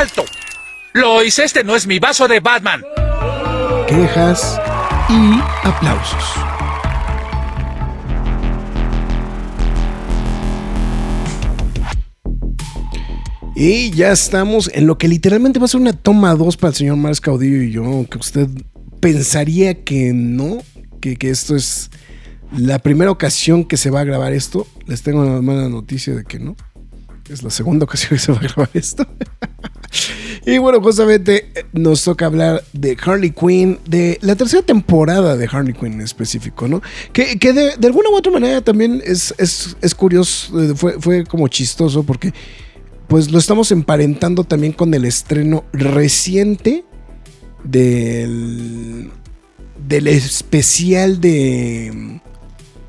¡Alto! Lois, este no es mi vaso de Batman. Quejas y aplausos. Y ya estamos en lo que literalmente va a ser una toma 2 para el señor Mars Caudillo y yo, aunque usted pensaría que no, que, que, esto es la primera ocasión que se va a grabar esto. Les tengo una mala noticia de que no. Es la segunda ocasión que se va a grabar esto. y bueno, justamente eh, nos toca hablar de Harley Quinn, de la tercera temporada de Harley Quinn en específico, ¿no? Que, que de, alguna u otra manera también es, es, es curioso, eh, fue, fue como chistoso porque pues lo estamos emparentando también con el estreno reciente del, del especial de,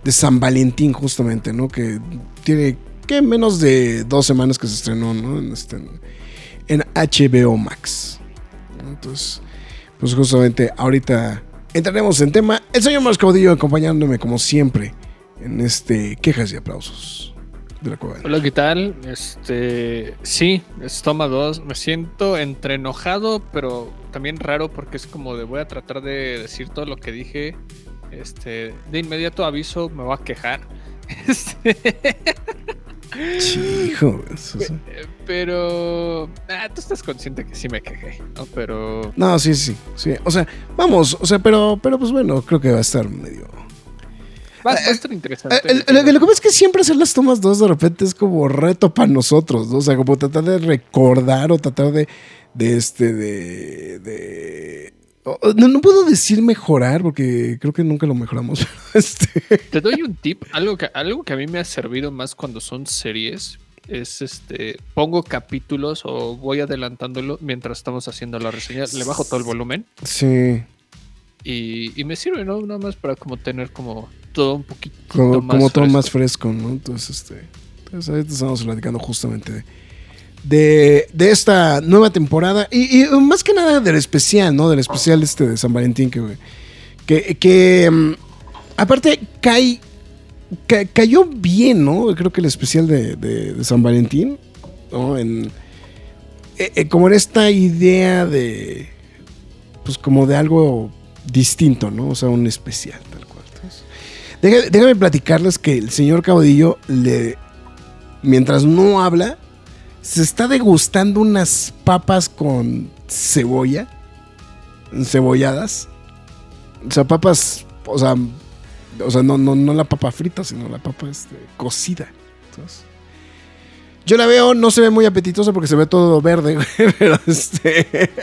de San Valentín justamente, ¿no? Que tiene menos de dos semanas que se estrenó. En, este, HBO Max. Entonces, pues justamente ahorita entraremos en tema. El señor Más Caudillo acompañándome como siempre en este quejas y aplausos. De la cueva. Hola, ¿qué tal? Este, sí, es toma 2. Me siento entre enojado, pero también raro porque es como de voy a tratar de decir todo lo que dije. Este, de inmediato aviso, me voy a quejar. Este... Chijo, pero ah, tú estás consciente que sí me quejé, ¿no? Pero no, sí, sí, sí. O sea, vamos, o sea, pero, pero pues bueno, creo que va a estar medio. Va, va a estar interesante. Eh, lo, lo, que pasa es que siempre hacer las tomas dos de repente es como reto para nosotros, ¿no? O sea, como tratar de recordar o tratar de, de este, de, de no, no, puedo decir mejorar porque creo que nunca lo mejoramos. Este... Te doy un tip, algo que, algo que a mí me ha servido más cuando son series. Es este, pongo capítulos o voy adelantándolo mientras estamos haciendo la reseña. Le bajo todo el volumen. Sí. Y, y me sirve, ¿no? Nada más para como tener como todo un poquito como, más como todo fresco. más fresco, ¿no? Entonces, este, entonces ahorita estamos platicando justamente de, de, de, esta nueva temporada y, y, más que nada del especial, ¿no? Del especial este de San Valentín que, que, um, aparte cae, ca, cayó bien, ¿no? Creo que el especial de, de, de San Valentín, ¿no? En, eh, eh, como en esta idea de, pues como de algo distinto, ¿no? O sea, un especial, tal cual. Déjame, déjame platicarles que el señor Caudillo, le, mientras no habla, se está degustando unas papas con cebolla, cebolladas. O sea, papas, o sea, o sea no, no, no la papa frita, sino la papa este, cocida. Entonces, yo la veo, no se ve muy apetitosa porque se ve todo verde, pero este...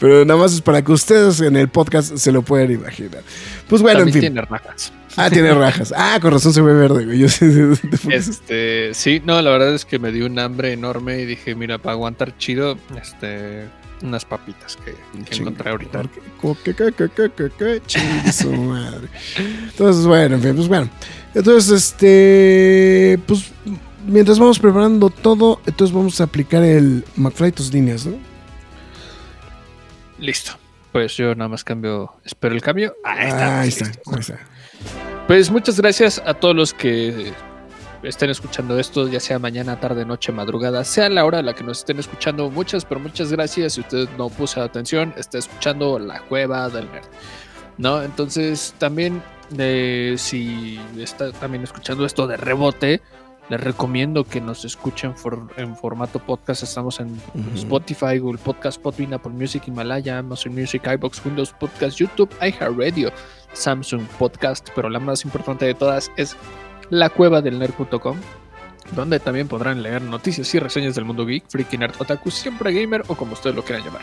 Pero nada más es para que ustedes en el podcast se lo puedan imaginar. Pues bueno, También en fin. tiene rajas. Ah, tiene rajas. Ah, con razón se ve verde, güey. Yo sé, este, sí, no, la verdad es que me dio un hambre enorme y dije, mira, para aguantar chido, este, unas papitas que, que encontré ahorita. ¿Qué, qué, qué, qué, qué, qué? Chingue su madre. Entonces, bueno, en fin, pues bueno. Entonces, este, pues, mientras vamos preparando todo, entonces vamos a aplicar el McFly tus líneas, ¿no? Listo. Pues yo nada más cambio, espero el cambio. Ahí está. Ahí está, ahí está. Pues muchas gracias a todos los que estén escuchando esto, ya sea mañana, tarde, noche, madrugada, sea la hora a la que nos estén escuchando. Muchas, pero muchas gracias. Si usted no puso atención, está escuchando La Cueva del Nerd. ¿No? Entonces, también, eh, si está también escuchando esto de rebote, les recomiendo que nos escuchen for, en formato podcast. Estamos en uh -huh. Spotify, Google Podcast, Podbean, Apple Music, Himalaya, Amazon Music, iBox, Windows Podcast, YouTube, iHeartRadio, Samsung Podcast, pero la más importante de todas es la cueva del nerd.com, donde también podrán leer noticias y reseñas del mundo geek, freaky nerd, otaku, siempre gamer o como ustedes lo quieran llamar.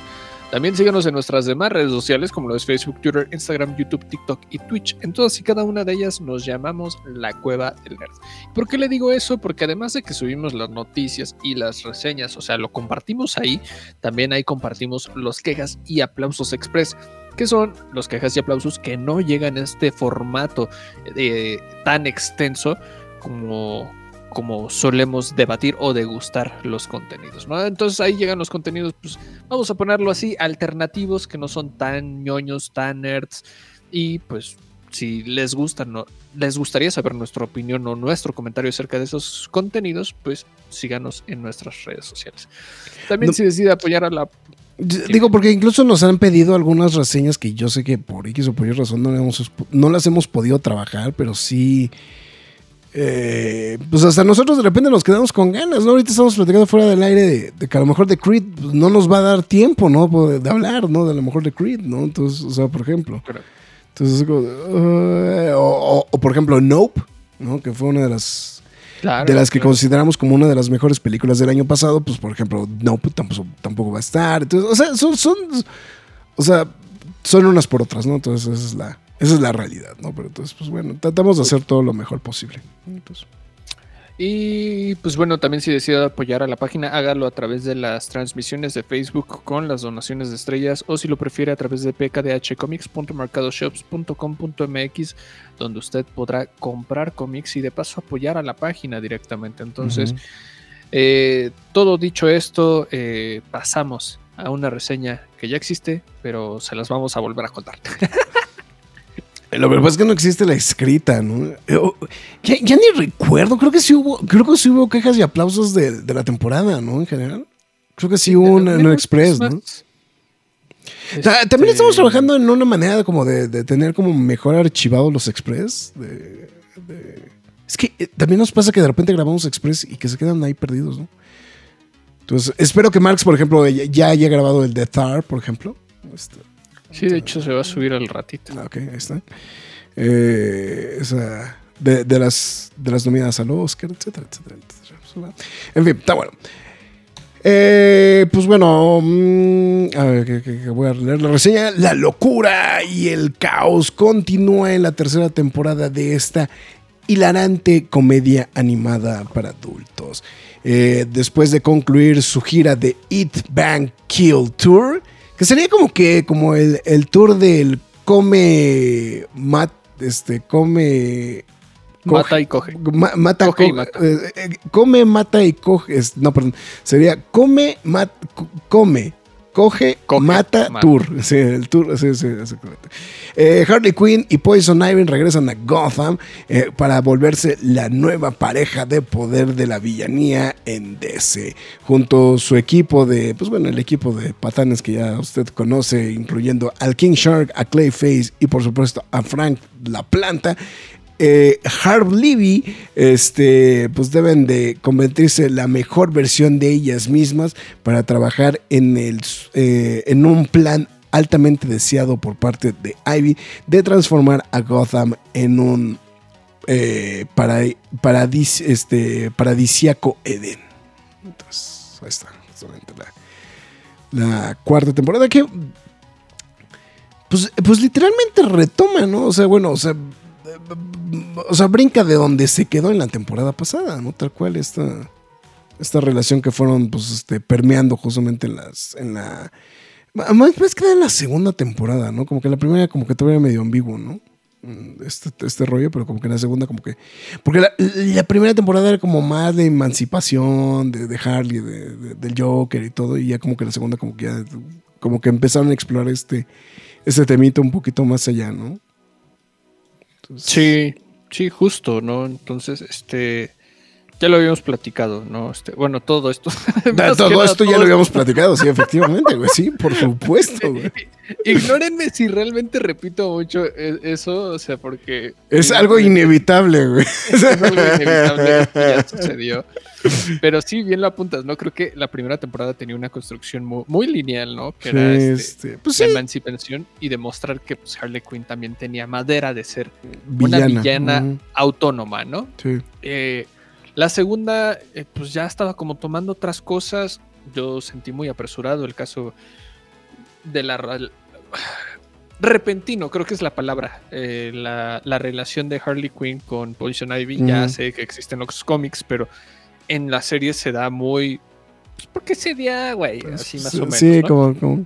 También síganos en nuestras demás redes sociales como lo es Facebook, Twitter, Instagram, YouTube, TikTok y Twitch. En todas y cada una de ellas nos llamamos La Cueva del Nerd. ¿Por qué le digo eso? Porque además de que subimos las noticias y las reseñas, o sea, lo compartimos ahí, también ahí compartimos los quejas y aplausos express que son los quejas y aplausos que no llegan en este formato eh, tan extenso como, como solemos debatir o degustar los contenidos. ¿no? Entonces ahí llegan los contenidos, pues vamos a ponerlo así, alternativos que no son tan ñoños, tan nerds. Y pues si les gusta, no, les gustaría saber nuestra opinión o nuestro comentario acerca de esos contenidos, pues síganos en nuestras redes sociales. También si decide apoyar a la Digo, porque incluso nos han pedido algunas reseñas que yo sé que por X o por Y razón no, hemos, no las hemos podido trabajar, pero sí eh, pues hasta nosotros de repente nos quedamos con ganas, ¿no? Ahorita estamos platicando fuera del aire de, que a lo mejor de Creed pues, no nos va a dar tiempo, ¿no? De, hablar, ¿no? De a lo mejor de Creed, ¿no? Entonces, o sea, por ejemplo. Entonces, o, por ejemplo, Nope, ¿no? Que fue una de las de las que consideramos como una de las mejores películas del año pasado, pues por ejemplo, Nope tampoco, tampoco va a estar. Entonces, o sea, son, son, o sea, son unas por otras, ¿no? Entonces, esa es la, esa es la realidad, ¿no? Pero entonces, pues bueno, tratamos de hacer todo lo mejor posible. Y pues bueno, también si decide apoyar a la página, hágalo a través de las transmisiones de Facebook con las donaciones de estrellas o si lo prefiere a través de pkdhcomics.mercadoshops.com.mx donde usted podrá comprar cómics y de paso apoyar a la página directamente. Entonces, eh, todo dicho esto, eh, pasamos a una reseña que ya existe, pero se las vamos a volver a contar. Lo que pasa es que no existe la escrita, ¿no? Oh, ya, ni recuerdo, creo que sí hubo, creo que sí hubo quejas y aplausos de, la temporada, ¿no? En general. Creo que sí hubo un, en Express, ¿no? también estamos este, trabajando en una manera como de, tener como mejor archivados los Express. Es que eh, también nos pasa que de repente grabamos Express y que se quedan ahí perdidos, ¿no? Entonces, espero que Marx, por ejemplo, ya haya grabado el Death Star, por ejemplo. Este, Sí, de hecho se va a subir al ratito. Ah, ok, ahí está. Eh, esa, de, de, las, de las nominadas al Oscar, etcétera, etcétera, etcétera. En fin, está bueno. Eh, pues bueno, mm, a ver, que, que, voy a leer la reseña. La locura y el caos continúa en la tercera temporada de esta hilarante comedia animada para adultos. Eh, después de concluir su gira de Eat, Bang, Kill Tour, que sería como que, como el, tour del come, mat, este, come... mata y coge. mata, coge y mata. Eh, eh, come, mata y coge. no, perdón. Sería come, mat, come, coge, mata, tour. Sí, el tour, sí, sí, eh, Harley Quinn y Poison Ivy regresan a Gotham eh, para volverse la nueva pareja de poder de la villanía en DC. Junto a su equipo de, pues bueno, el equipo de patanes que ya usted conoce, incluyendo al King Shark, a Clayface y por supuesto a Frank la Planta eh, Harv Levy, este, pues deben de convertirse la mejor versión de ellas mismas para trabajar en, el, eh, en un plan altamente deseado por parte de Ivy de transformar a Gotham en un eh, paradis, este, Eden. Entonces, ahí está, la, la cuarta temporada que pues, pues literalmente retoma, ¿no? O sea, bueno, o sea, o sea, brinca de donde se quedó en la temporada pasada, ¿no? Tal cual esta, esta relación que fueron, pues, este, permeando justamente en las, en la, más, que en la segunda temporada, ¿no? Como que la primera como que todavía medio ambiguo, ¿no? Mm, este, este rollo, pero como que en la segunda como que... Porque la, primera temporada era como más de emancipación, de, Harley, de, del Joker y todo, y ya como que la segunda como que ya... Como que empezaron a explorar este, este temito un poquito más allá, ¿no? Sí, sí, justo, ¿no? Entonces, este, ya lo habíamos platicado, ¿no? Este, bueno, todo esto. todo esto ya lo habíamos platicado, sí, efectivamente, güey. Sí, por supuesto, güey. Ignórenme si realmente repito mucho e, eso, o sea, porque. Es algo inevitable, güey. Es algo inevitable, que ya sucedió. Pero sí, bien lo apuntas, ¿no? Creo que la primera temporada tenía una construcción muy, lineal, ¿no? Que era este, pues emancipación y demostrar que pues, Harley Quinn también tenía madera de ser una villana autónoma, ¿no? Sí. Eh, la segunda, eh, pues ya estaba como tomando otras cosas. Yo sentí muy apresurado el caso. de la repentino, creo que es la palabra, eh, la, la relación de Harley Quinn con Poison Ivy. Ya sé que existen los cómics, pero en la serie se da muy. Pues porque se da, güey, así más o menos. Sí, ¿no? como, como-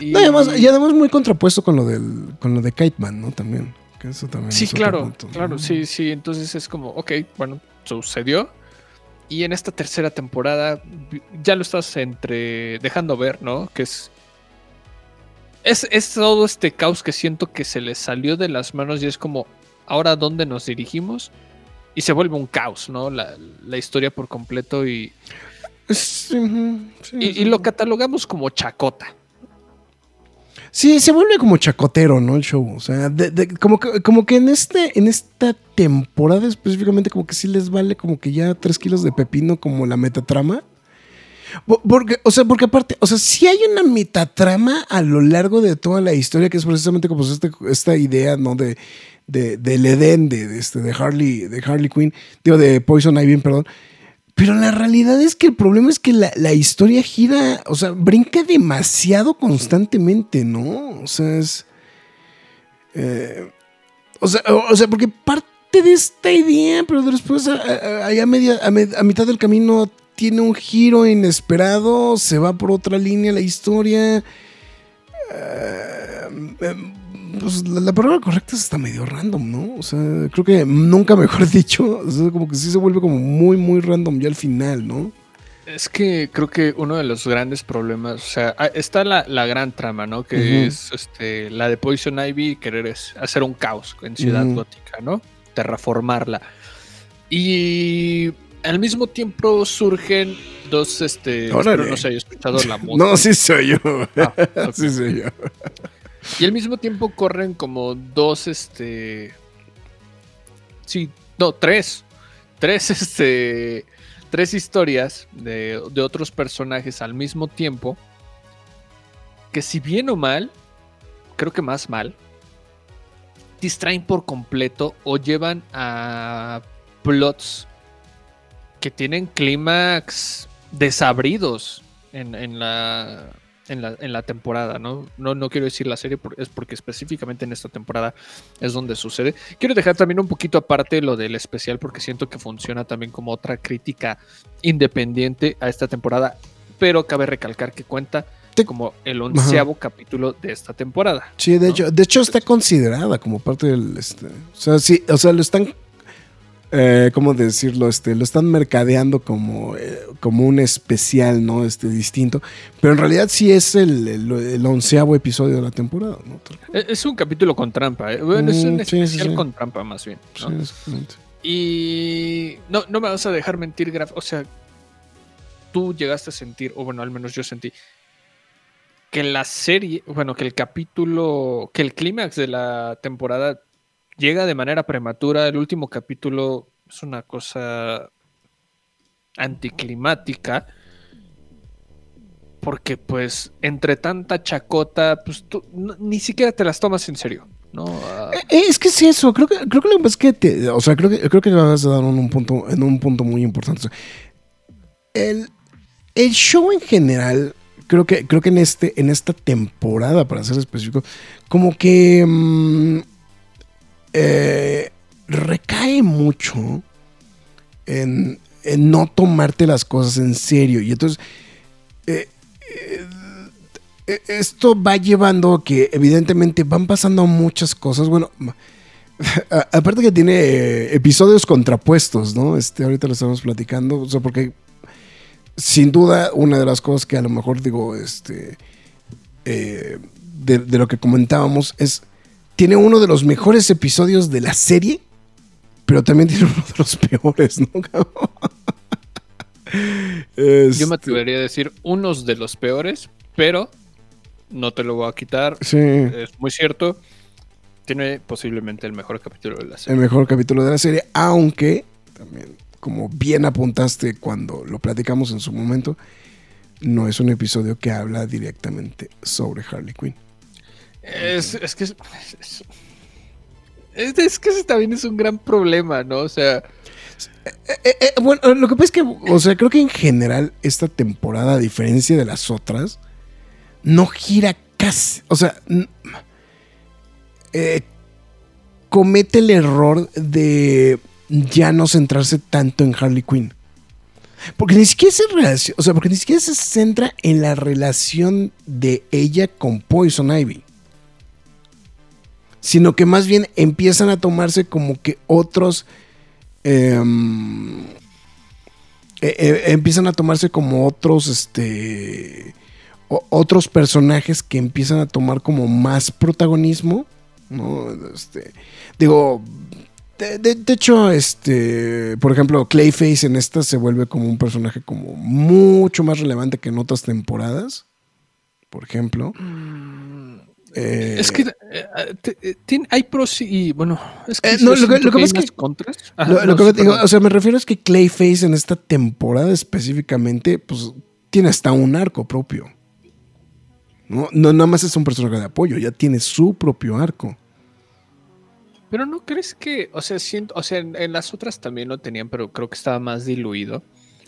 Y- No, además, y además muy contrapuesto con lo del, con lo de Kite Man, ¿no? También. Que eso también Sí, es claro, punto, ¿no? claro, sí, sí. Entonces es como, ok, bueno, sucedió. Y en esta tercera temporada ya lo estás entre dejando ver, ¿no? Que es, es es todo este caos que siento que se le salió de las manos y es como, ahora dónde nos dirigimos y se vuelve un caos, ¿no? La, la historia por completo y, sí, y lo catalogamos como chacota. Sí, se vuelve como chacotero, ¿no? El show. O sea, de- de- como, que, como que en este, en esta temporada específicamente, como que sí les vale como que ya tres kilos de pepino como la metatrama. Porque, o sea, porque aparte, o sea, sí hay una metatrama a lo largo de toda la historia, que es precisamente como este- esta idea, ¿no? De, de, del Edén, de, de este, de Harley, de Harley Quinn, digo, de Poison Ivy, perdón. Pero la realidad es que el problema es que la, la historia gira, o sea, brinca demasiado constantemente, ¿no? O sea, es. eh, o, sea, o, sea, porque parte de esta idea, pero después, a, a- a mitad del camino, tiene un giro inesperado, se va por otra línea la historia. Eh, pues la, la palabra correcta es está medio random, ¿no? O sea, creo que nunca mejor dicho, o sea, como que sí se vuelve como muy, muy random ya al final, ¿no? Es que creo que uno de los grandes problemas, o sea, ah, está la, la gran trama, ¿no? Que es este, la de Poison Ivy, querer es hacer un caos en Ciudad Ujú. Gótica, ¿no? Terraformarla. Y al mismo tiempo surgen dos, este, espero no se haya escuchado la música. No, sí soy yo. Ah. Sí soy yo. Y al mismo tiempo corren como dos, este. Sí, no, tres. Tres, este. Tres historias de, de otros personajes al mismo tiempo. Que si bien o mal, creo que más mal, distraen por completo o llevan a plots que tienen clímax desabridos en, en la, en, la, en la temporada, ¿no? ¿no? No quiero decir la serie, es porque específicamente en esta temporada es donde sucede. Quiero dejar también un poquito aparte lo del especial porque siento que funciona también como otra crítica independiente a esta temporada, pero cabe recalcar que cuenta como el onceavo capítulo de esta temporada. Sí, de ¿no? hecho, de hecho está considerada como parte del este, o sea, sí, o sea, lo están eh, ¿cómo decirlo? Este, lo están mercadeando como, eh, como un especial, ¿no? Este distinto. Pero en realidad sí es el, el, el onceavo episodio de la temporada, ¿no? Cual. Es un capítulo con trampa, ¿eh? Bueno, es Mm, un sí, sí, especial sí. con trampa más bien. exactamente. Y no, no me vas a dejar mentir, Graf. O sea, tú llegaste a sentir, o bueno, al menos yo sentí, que la serie, bueno, que el capítulo, que el clímax de la temporada llega de manera prematura. El último capítulo es una cosa anticlimática. Porque pues entre tanta chacota, pues tú ni siquiera te las tomas en serio, ¿no? Ah, Eh, Es que es eso, creo que, creo que lo que es que, te- o sea, creo que, creo que acabas de dar un punto, en un punto muy importante. El, el show en general, creo que, creo que en este, en esta temporada, para ser específico, como que mm, eh, recae mucho en, no tomarte las cosas en serio. Y entonces, eh, eh, esto va llevando a que evidentemente van pasando muchas cosas. Bueno, aparte que tiene episodios contrapuestos, ¿no? Este, ahorita lo estamos platicando, o sea, porque sin duda una de las cosas que a lo mejor digo, este, de lo que comentábamos es, tiene uno de los mejores episodios de la serie, pero también tiene uno de los peores, ¿no? Yo Este, me atrevería a decir unos de los peores, pero no te lo voy a quitar. Sí. Es muy cierto. Tiene posiblemente el mejor capítulo de la el serie. mejor capítulo de la serie, aunque también, como bien apuntaste cuando lo platicamos en su momento, no es un episodio que habla directamente sobre Harley Quinn. Es, es que es, es, que ese también es un gran problema, ¿no? O sea, Eh, eh, bueno, lo que pasa es que, o sea, creo que en general esta temporada, a diferencia de las otras, no gira casi, o sea, eh, comete el error de ya no centrarse tanto en Harley Quinn. Porque ni siquiera se relaciona, o sea, porque ni siquiera se centra en la relación de ella con Poison Ivy. Sino que más bien empiezan a tomarse como que otros. em, eh, eh, empiezan a tomarse como otros. Este. otros personajes que empiezan a tomar como más protagonismo. ¿no? Este, digo, de, hecho, este, por ejemplo, Clayface en esta se vuelve como un personaje como mucho más relevante que en otras temporadas. Por ejemplo. Eh, Es que eh, eh, tiene- hay pros y bueno, es que Eh, no, lo que- lo que pasa es que- contras. lo, Ajá, lo no, que digo, o sea, me refiero es que Clayface en esta temporada específicamente, pues tiene hasta un arco propio. No, no nada más es un personaje de apoyo, ya tiene su propio arco. Pero no crees que, o sea, siento, o sea, en, en las otras también lo tenían, pero creo que estaba más diluido.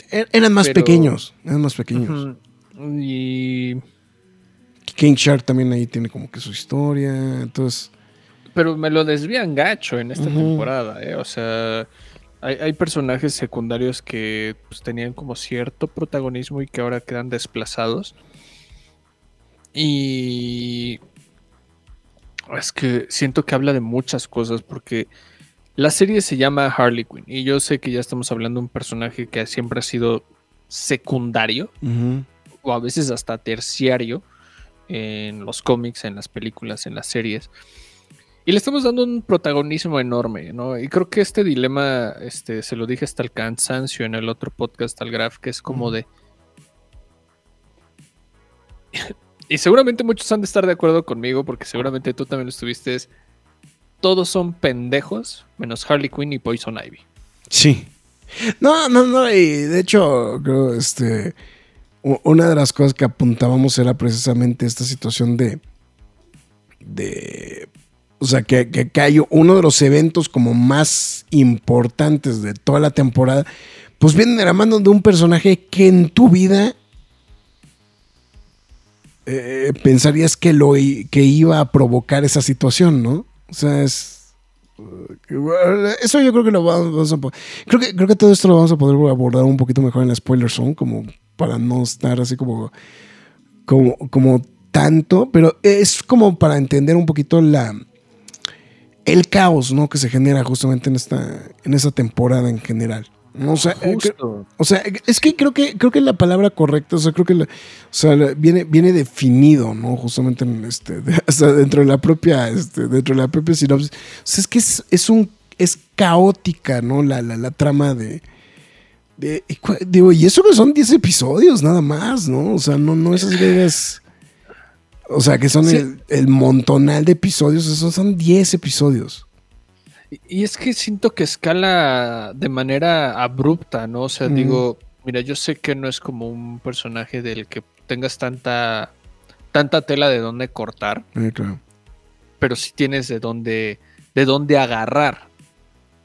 Er- Eran más Pero- pequeños, eran más pequeños. Y King Shark también ahí tiene como que su historia, entonces... pero me lo desvían gacho en esta temporada, ¿eh? O sea, hay, hay personajes secundarios que pues, tenían como cierto protagonismo y que ahora quedan desplazados. Y es que siento que habla de muchas cosas porque la serie se llama Harley Quinn y yo sé que ya estamos hablando de un personaje que siempre ha sido secundario o a veces hasta terciario en los cómics, en las películas, en las series. Y le estamos dando un protagonismo enorme, ¿no? Y creo que este dilema, este, se lo dije hasta el cansancio en el otro podcast, al Graf, que es como de... y seguramente muchos han de estar de acuerdo conmigo, porque seguramente tú también lo estuviste, es... Todos son pendejos, menos Harley Quinn y Poison Ivy. Sí. No, no, no, y de hecho, creo, este, una de las cosas que apuntábamos era precisamente esta situación de, de, o sea, que, que, que uno de los eventos como más importantes de toda la temporada, pues viene de la mano de un personaje que en tu vida eh, pensarías que, lo, que iba a provocar esa situación, ¿no? O sea, es... Eso yo creo que lo vamos, a po- creo que creo que todo esto lo vamos a poder abordar un poquito mejor en la spoiler zone como para no estar así como como como tanto pero es como para entender un poquito la el caos no que se genera justamente en esta en esta temporada en general o sea eh, Justo. o sea, es que creo que creo que la palabra correcta, o sea, creo que la- o sea, viene, viene definido, ¿no? Justamente en este, de- hasta dentro de la propia, este, dentro de la propia sinopsis. O sea, es que es, es un es caótica, ¿no? La, la, la trama de. De- y digo, y eso que son 10 episodios nada más, ¿no? O sea, no, no esas vegas. O sea, que son Sí. el, el montonal de episodios, esos son 10 episodios. Y- es que siento que escala de manera abrupta, ¿no? O sea, digo, mira, yo sé que no es como un personaje del que tengas tanta, tanta tela de dónde cortar, claro. pero sí tienes de dónde, de dónde agarrar,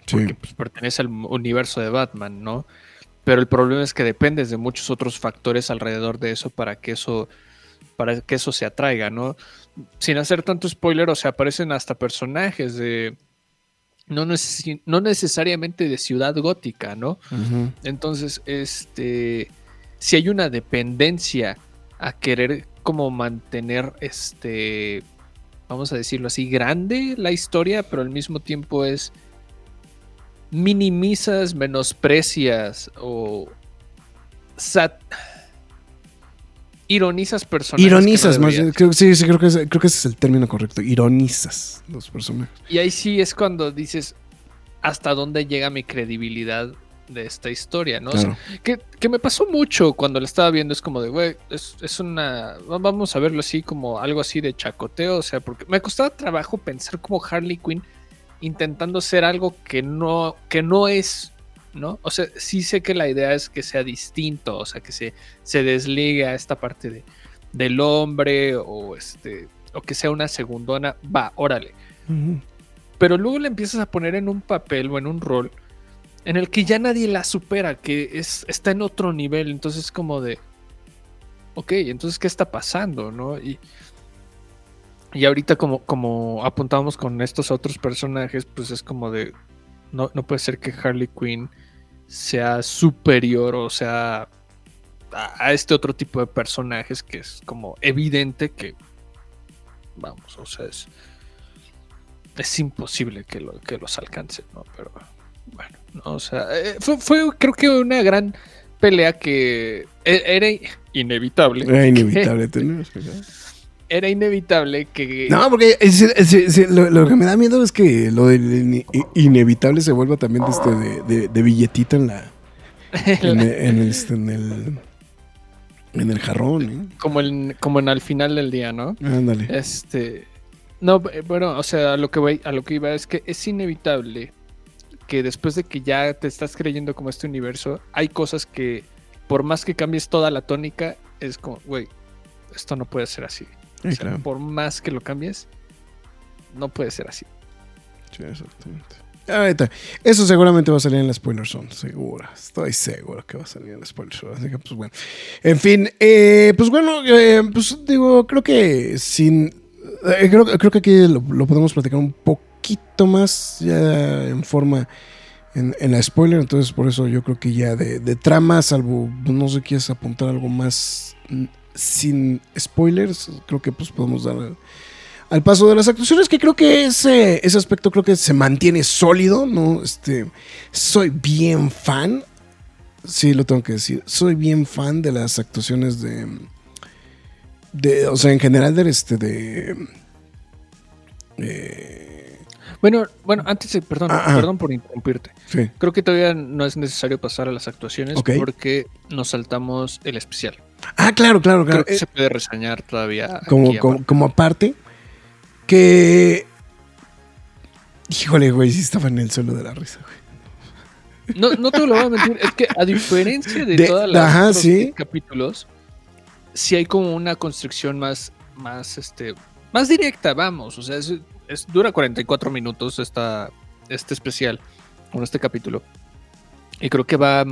Sí. porque pues, pertenece al universo de Batman, ¿no? Pero el problema es que dependes de muchos otros factores alrededor de eso para que eso, para que eso se atraiga, ¿no? Sin hacer tanto spoiler, o sea, aparecen hasta personajes de no, no necesariamente de ciudad gótica, ¿no? Entonces, este, si hay una dependencia a querer como mantener, este, vamos a decirlo así, grande la historia, pero al mismo tiempo es minimizas, menosprecias o sat- ironizas personajes. no Ironizas, más creo, sí, sí, creo que, creo que ese es el término correcto. Ironizas los personajes. Y ahí sí es cuando dices hasta dónde llega mi credibilidad de esta historia, ¿no? O sea, Claro. que, que me pasó mucho cuando la estaba viendo, es como de, güey, es, es una, va- vamos a verlo así como algo así de chacoteo, o sea, porque me costaba trabajo pensar como Harley Quinn intentando ser algo que no, que no es, ¿no? O sea, sí sé que la idea es que sea distinto, o sea, que se, se desligue a esta parte de, del hombre o este, o que sea una segundona, va, órale pero luego la empiezas a poner en un papel o en un rol en el que ya nadie la supera, que es, está en otro nivel, entonces como de, ok, entonces, ¿qué está pasando? ¿no? Y, y ahorita como, como apuntamos con estos otros personajes, pues es como de, no, no puede ser que Harley Quinn sea superior o sea a, este otro tipo de personajes que es como evidente que, vamos, o sea, es, es imposible que, lo, que los alcance, ¿no? Pero bueno, no, o sea, eh, fue, fue creo que una gran pelea que e- era inevitable. Era inevitable tener. Era inevitable que... No, porque es- es- es- lo, lo que me da miedo es que lo del inevitable se vuelva también de, este, de, de- de billetito en la. En el, en el, este, en el, en el jarrón, ¿eh? como, en, como en al final del día, ¿no? Ándale. Este. No, bueno, o sea, a lo que voy, a lo que iba es que es inevitable que después de que ya te estás creyendo como este universo, hay cosas que, por más que cambies toda la tónica, es como, güey, esto no puede ser así. O Sí, sea, claro. Por más que lo cambies, no puede ser así. Sí, exactamente. Ahorita, eso seguramente va a salir en la spoiler zone, seguro. Estoy seguro que va a salir en la spoiler zone. Así que, pues bueno. En fin, eh, pues bueno, eh, pues digo, creo que sin. eh, creo, creo que aquí lo, lo podemos platicar un poquito más ya en forma. En, en la spoiler, entonces por eso yo creo que ya de, de trama, salvo no sé quieres apuntar algo más mm, sin spoilers, creo que pues podemos dar al paso de las actuaciones, que creo que ese, ese aspecto creo que se mantiene sólido, ¿no? Este, soy bien fan, sí lo tengo que decir, soy bien fan de las actuaciones de, de o sea, en general de este, de... eh, Bueno, bueno, antes perdón, Ah, ah. perdón por interrumpirte. sí, Creo que todavía no es necesario pasar a las actuaciones porque nos saltamos el especial. Ah, claro, claro, claro. Creo que Eh, se puede reseñar todavía. como, como, aparte. como aparte, que... Híjole, güey, sí estaba en el suelo de la risa, güey. No, no te lo voy a mentir, es que a diferencia de, De- todas las ajá, otros sí. capítulos, sí hay como una construcción más, más, este, más directa, vamos. O sea, es, es- dura 44 minutos esta, este especial, con este capítulo. Y creo que va,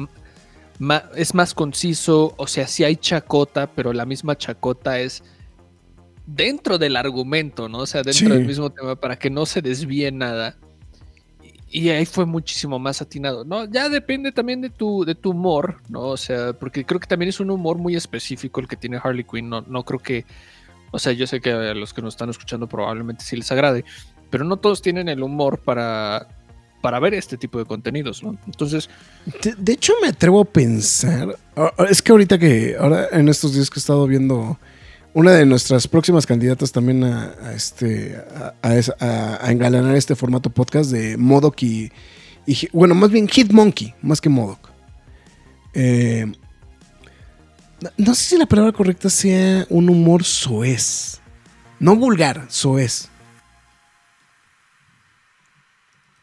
es más conciso, o sea, sí hay chacota, pero la misma chacota es dentro del argumento, ¿no? O sea, dentro Sí. del mismo tema, para que no se desvíe nada. Y ahí fue muchísimo más atinado, ¿no? Ya depende también de tu, de tu humor, ¿no? O sea, porque creo que también es un humor muy específico el que tiene Harley Quinn. No, no creo que. O sea, yo sé que a los que nos están escuchando probablemente sí les agrade, pero no todos tienen el humor para, para ver este tipo de contenidos, ¿no? Entonces, De, hecho, me atrevo a pensar. Es que ahorita que, ahora en estos días que he estado viendo una de nuestras próximas candidatas también a, este, a, engalanar este formato podcast de Modoc y, bueno, más bien Hitmonkey, más que Modoc. Eh, no sé si la palabra correcta sea un humor soez. No vulgar, soez.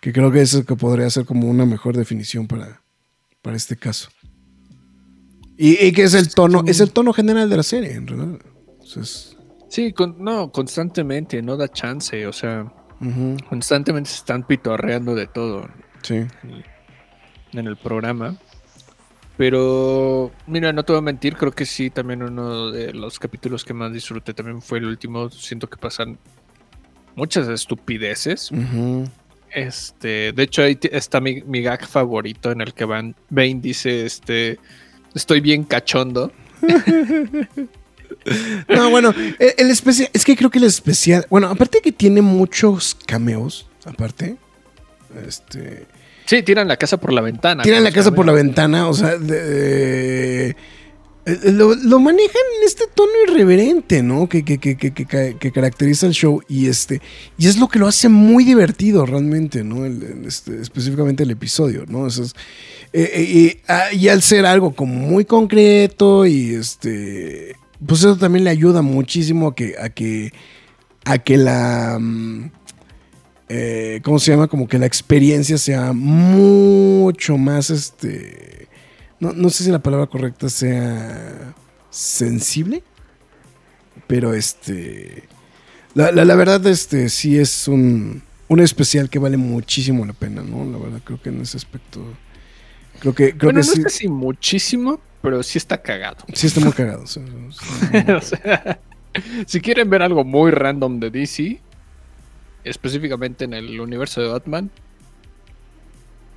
Que creo que eso que podría ser como una mejor definición para, para este caso. Y, y que es el tono, es el tono general de la serie, en realidad. Entonces, sí, con- no, constantemente, no da chance, o sea, constantemente se están pitorreando de todo. sí. en el programa. Pero, mira, no te voy a mentir, creo que sí, también uno de los capítulos que más disfruté también fue el último. Siento que pasan muchas estupideces. ujú. Este, de hecho, ahí está mi, mi gag favorito en el que Van Bane dice, este, estoy bien cachondo. No, bueno, el, el especial, es que creo que el especial, bueno, aparte que tiene muchos cameos, aparte, este, Sí, tiran la casa por la ventana. tiran la casa por la ventana, o sea, de- lo, lo manejan en este tono irreverente, ¿no? Que, que, que, que, caracteriza el show y este, y es lo que lo hace muy divertido realmente, ¿no? Este, específicamente el episodio, ¿no? Eh, eh, y, ah, y al ser algo como muy concreto y este, pues eso también le ayuda muchísimo a que, a que, a que la, mm, eh, ¿cómo se llama? Como que la experiencia sea mucho más, este, no, no sé si la palabra correcta sea sensible, pero este, la, la- la verdad, este, sí es un, un especial que vale muchísimo la pena, ¿no? La verdad, creo que en ese aspecto, creo que, creo Bueno, que no sí. sé si muchísimo, pero sí está cagado. Sí, está muy cagado. sí. O sea, si quieren ver algo muy random de DC, específicamente en el universo de Batman,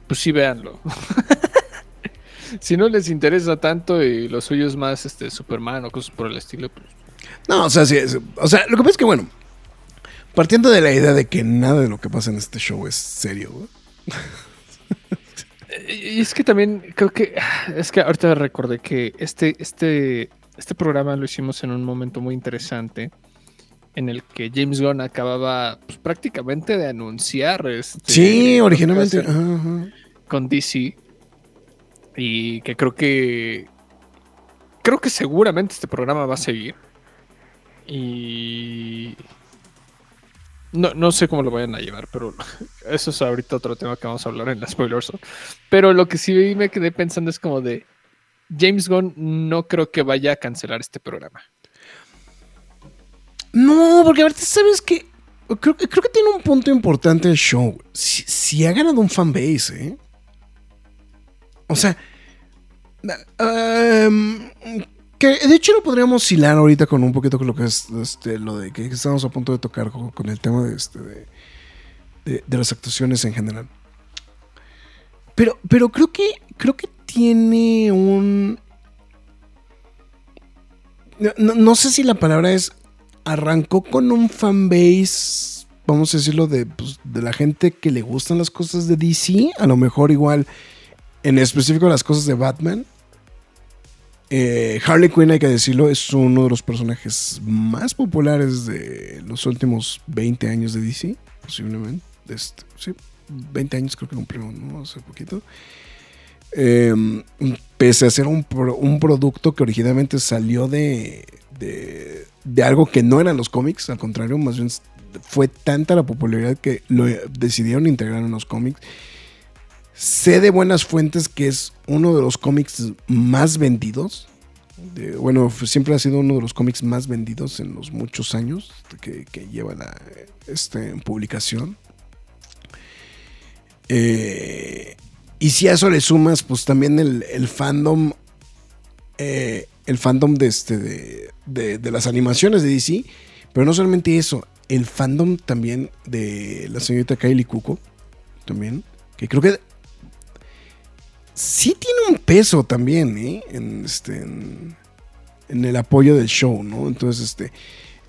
pues sí véanlo. si no les interesa tanto y lo suyo es más este Superman o cosas por el estilo, pues No, o sea, sí, es- o sea, lo que pasa es que, bueno, partiendo de la idea de que nada de lo que pasa en este show es serio, güey. Y es que también creo que es que ahorita recordé que este, este, este programa lo hicimos en un momento muy interesante en el que James Gunn acababa pues, prácticamente de anunciar este, Sí, originalmente. ajá, ajá. con DC y que creo que creo que seguramente este programa va a seguir y no, no sé cómo lo vayan a llevar, pero eso es ahorita otro tema que vamos a hablar en la spoilers. Pero lo que sí me quedé pensando es como de James Gunn no creo que vaya a cancelar este programa. No, porque ahorita sabes que. Creo, creo que tiene un punto importante el show. Si, si ha ganado un fanbase, ¿eh? O sea. um, que de hecho lo podríamos hilar ahorita con un poquito con lo que es este, lo de que estamos a punto de tocar con, el tema de, este, de, de- las actuaciones en general. Pero, pero creo que creo que tiene un. No, no- no sé si la palabra es arrancó con un fanbase, vamos a decirlo, de, pues, de la gente que le gustan las cosas de DC, a lo mejor igual, en específico las cosas de Batman. Eh, Harley Quinn, hay que decirlo, es uno de los personajes más populares de los últimos 20 años de DC, posiblemente. Este, sí, 20 años creo que cumplió, ¿no? Hace poquito. Eh, pese a ser un, pro- un producto que originalmente salió de, de, de algo que no eran los cómics, al contrario, más bien fue tanta la popularidad que lo decidieron integrar en los cómics. Sé de buenas fuentes que es uno de los cómics más vendidos. bueno, siempre ha sido uno de los cómics más vendidos en los muchos años que, lleva la este, en publicación. Eh, y si a eso le sumas, pues también el, fandom. eh, el fandom de, este, de, las animaciones de DC. Pero no solamente eso, el fandom también de la señorita Kylie Cuoco. También. Que creo que. Sí tiene un peso también, ¿eh? En, este, en, el apoyo del show, ¿no? Entonces, este.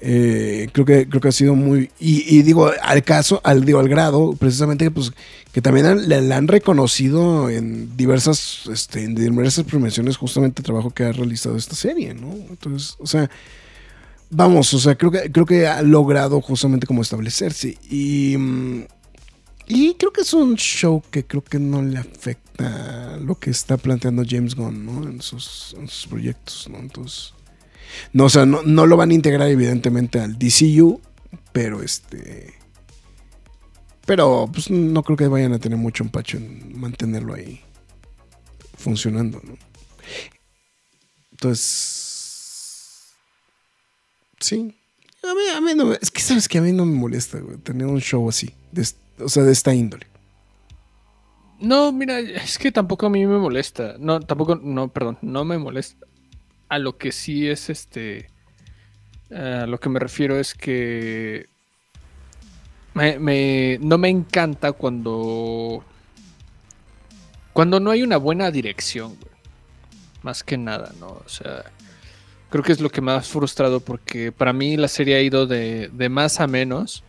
eh, creo que creo que ha sido muy y, digo al caso al digo al grado precisamente pues que también han- le han reconocido en diversas este, en diversas premiaciones justamente el trabajo que ha realizado esta serie no entonces o sea vamos o sea creo que creo que ha logrado justamente como establecerse y y creo que es un show que creo que no le afecta lo que está planteando James Gunn no en sus, proyectos no entonces no, o sea, no, no lo van a integrar evidentemente al DCU, pero este... Pero pues no creo que vayan a tener mucho empacho en mantenerlo ahí funcionando, ¿no? Entonces... Sí. A mí, a mí no Es que sabes que a mí no me molesta, tener un show así, o sea, de esta índole. No, mira, es que tampoco a mí me molesta. No, tampoco, no, perdón, no me molesta. A lo que sí es este. A lo que me refiero es que. Me, no me encanta cuando. Cuando no hay una buena dirección, güey. Más que nada, ¿no? O sea. Creo que es lo que me ha frustrado porque para mí la serie ha ido de, de más a menos.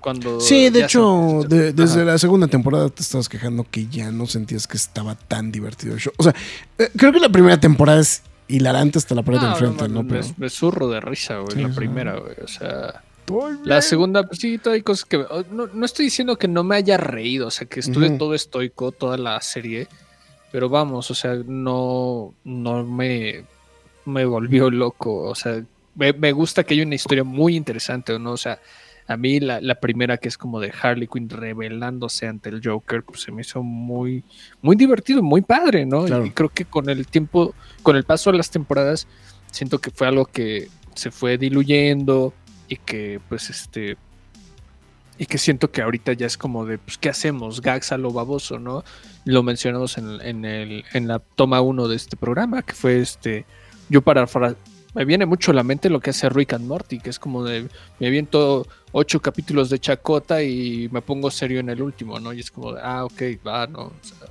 Cuando Sí, de hecho, se- de- desde Ajá. la segunda temporada te estabas quejando que ya no sentías que estaba tan divertido el show. O sea, eh, creo que la primera temporada es hilarante hasta la pared de enfrente, no, ¿no? me, Pero- me zurro de risa, güey, Sí, la primera, güey. O sea, la segunda, pues sí, hay cosas que... No, no estoy diciendo que no me haya reído, o sea, que estuve todo estoico toda la serie, pero vamos, o sea, no, no me, me volvió loco, o sea, me, me gusta que haya una historia muy interesante, ¿no? O sea, a mí la, la primera que es como de Harley Quinn rebelándose ante el Joker, pues se me hizo muy, muy divertido, muy padre, ¿no? Claro. Y creo que con el tiempo, con el paso de las temporadas, siento que fue algo que se fue diluyendo y que pues este y que siento que ahorita ya es como de, pues, ¿qué hacemos? Gags a lo baboso, ¿no? Lo mencionamos en, en, el, en la toma 1 de este programa, que fue este, yo para, me viene mucho a la mente lo que hace Rick and Morty, que es como de, me aviento ocho capítulos de chacota y me pongo serio en el último, ¿no? Y es como ah, ok, va, ¿no? O sea,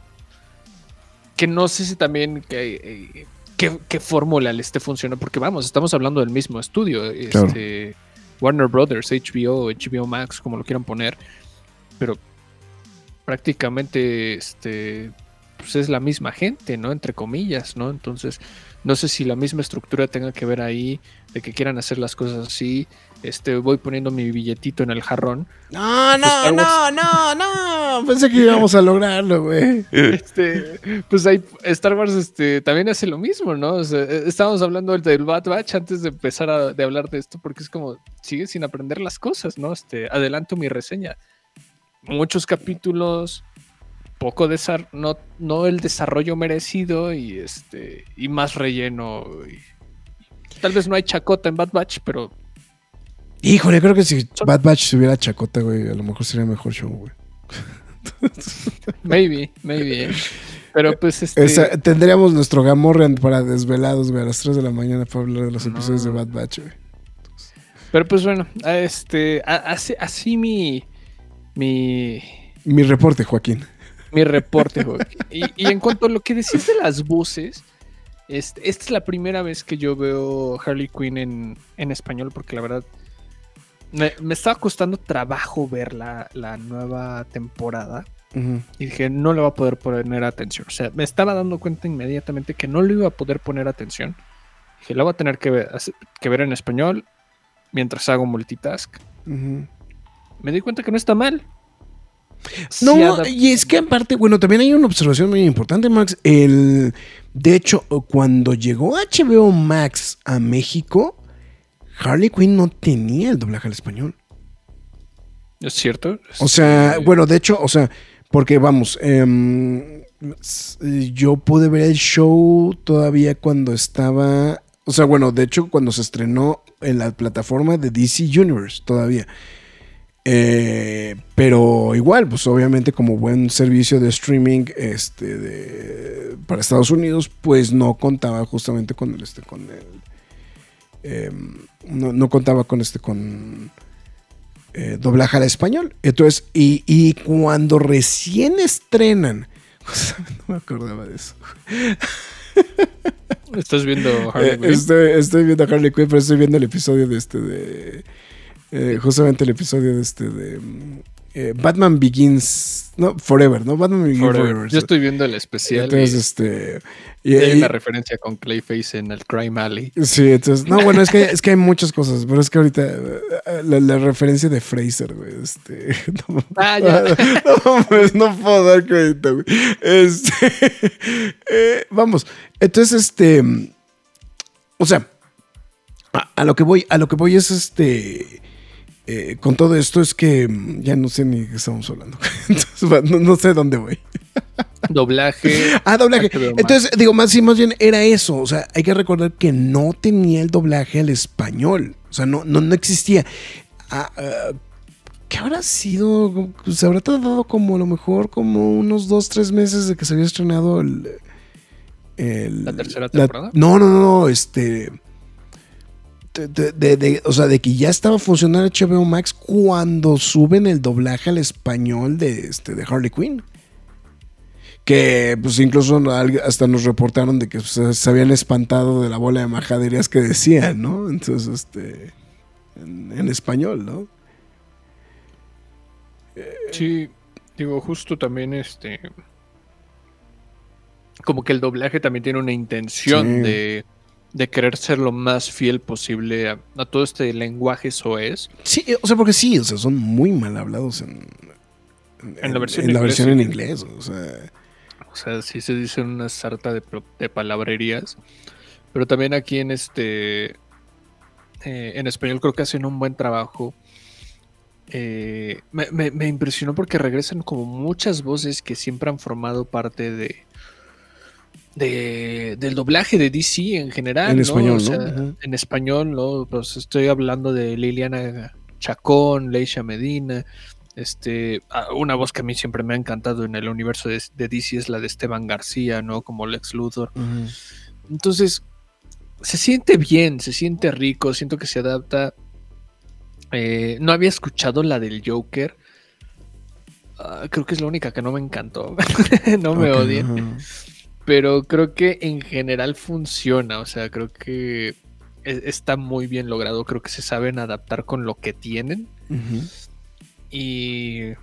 que no sé si también que, qué, qué fórmula le esté funcionando, porque vamos, estamos hablando del mismo estudio, este, Warner Brothers, HBO, HBO Max, como lo quieran poner, pero prácticamente este, pues es la misma gente, ¿no? Entre comillas, ¿no? Entonces, no sé si la misma estructura tenga que ver ahí, de que quieran hacer las cosas así. Este, voy poniendo mi billetito en el jarrón. No, no, no, no, no. Pensé que íbamos a lograrlo, güey. Este, pues hay, Star Wars este, también hace lo mismo, ¿no? O sea, e, estábamos hablando del Bad Batch antes de empezar a de hablar de esto, porque es como, sigue sin aprender las cosas, ¿no? Este, adelanto mi reseña. Muchos capítulos, poco desarrollo, no, no el desarrollo merecido y este y más relleno. tal vez no hay chacota en Bad Batch, pero. Híjole, creo que si Bad Batch tuviera chacota, güey, a lo mejor sería mejor show, güey. maybe, maybe. ¿eh? Pero pues este... tendríamos nuestro Gamorrean para desvelados, güey, a las 3 de la mañana para hablar de los episodios de Bad Batch, güey. Pero pues bueno, este, así, así mi, mi... Mi reporte, Joaquín mi reporte, Y, en cuanto a lo que decís de las voces, este, esta es la primera vez que yo veo Harley Quinn en, español, porque la verdad me, estaba costando trabajo ver la, nueva temporada. Y dije, no le va a poder poner atención. O sea, me estaba dando cuenta inmediatamente que no le iba a poder poner atención. Dije, la voy a tener que ver, que ver en español mientras hago multitask. Me di cuenta que no está mal. No, y es que aparte, bueno, también hay una observación muy importante, Max. El, de hecho, cuando llegó HBO Max a México, Harley Quinn no tenía el doblaje al español. ¿Es cierto? O sea, bueno, de hecho, o sea, porque vamos, em, yo pude ver el show todavía cuando estaba, o sea, bueno, de hecho, cuando se estrenó en la plataforma de DC Universe todavía. Eh, pero igual, pues obviamente como buen servicio de streaming este, para Estados Unidos, pues no contaba justamente con el, este, con el, em, no, contaba con este, con eh, doblaje al español. Entonces, y, cuando recién estrenan, no me acordaba de eso. ¿Estás viendo Harley eh, Quinn? Estoy, estoy, viendo Harley Quinn, pero estoy viendo el episodio de este de eh, justamente el episodio de este de eh, Batman Begins, no, Forever, ¿no? Batman Begins Forever. Yo estoy viendo el especial. Entonces, este. Y, hay una referencia con Clayface en el Crime Alley. Sí, entonces. No, bueno, es que, es que hay muchas cosas, pero es que ahorita eh, la, referencia de Fraser, güey. Este. No, ah, ya. No, pues, no puedo dar crédito, güey. Este. vamos. Entonces, este. O sea. a, lo que voy, a lo que voy es este eh, con todo esto es que mm, ya no sé ni qué estamos hablando. no, sé dónde voy. Doblaje. ah, doblaje. Entonces, digo, más y más bien era eso. O sea, hay que recordar que no tenía el doblaje al español. O sea, no, no, no existía. Ah, ah, ¿Qué habrá sido? Se habrá tardado como a lo mejor como unos dos, tres meses de que se había estrenado el. la tercera temporada. no, no, no, este de, o sea, de que ya estaba funcionando HBO Max cuando suben el doblaje al español de, este, de Harley Quinn. Que pues incluso hasta nos reportaron de que pues, se habían espantado de la bola de majaderías que decían, ¿no? Entonces, este. En, español, ¿no? Sí, digo, justo también este. Como que el doblaje también tiene una intención de de querer ser lo más fiel posible a, todo este lenguaje soez. Sí, o sea, porque sí, o sea, son muy mal hablados en, en, la versión, en, la versión en inglés. O sea. o sea, sí se dicen una sarta de, de palabrerías. Pero también aquí en este. Eh, en español creo que hacen un buen trabajo. Eh, me, me impresionó porque regresan como muchas voces que siempre han formado parte de, de, del doblaje de DC en general. En español, ¿no? En español, ¿no? Pues estoy hablando de Liliana Chacón, Leisha Medina, Este, ah, una voz que a mí siempre me ha encantado en el universo de, de DC es la de Esteban García, ¿no? Como Lex Luthor. Entonces, se siente bien, se siente rico, siento que se adapta. Eh, no había escuchado la del Joker. Ah, creo que es la única que no me encantó. no me odien. Pero creo que en general funciona. O sea, creo que e- está muy bien logrado. Creo que se saben adaptar con lo que tienen. Y.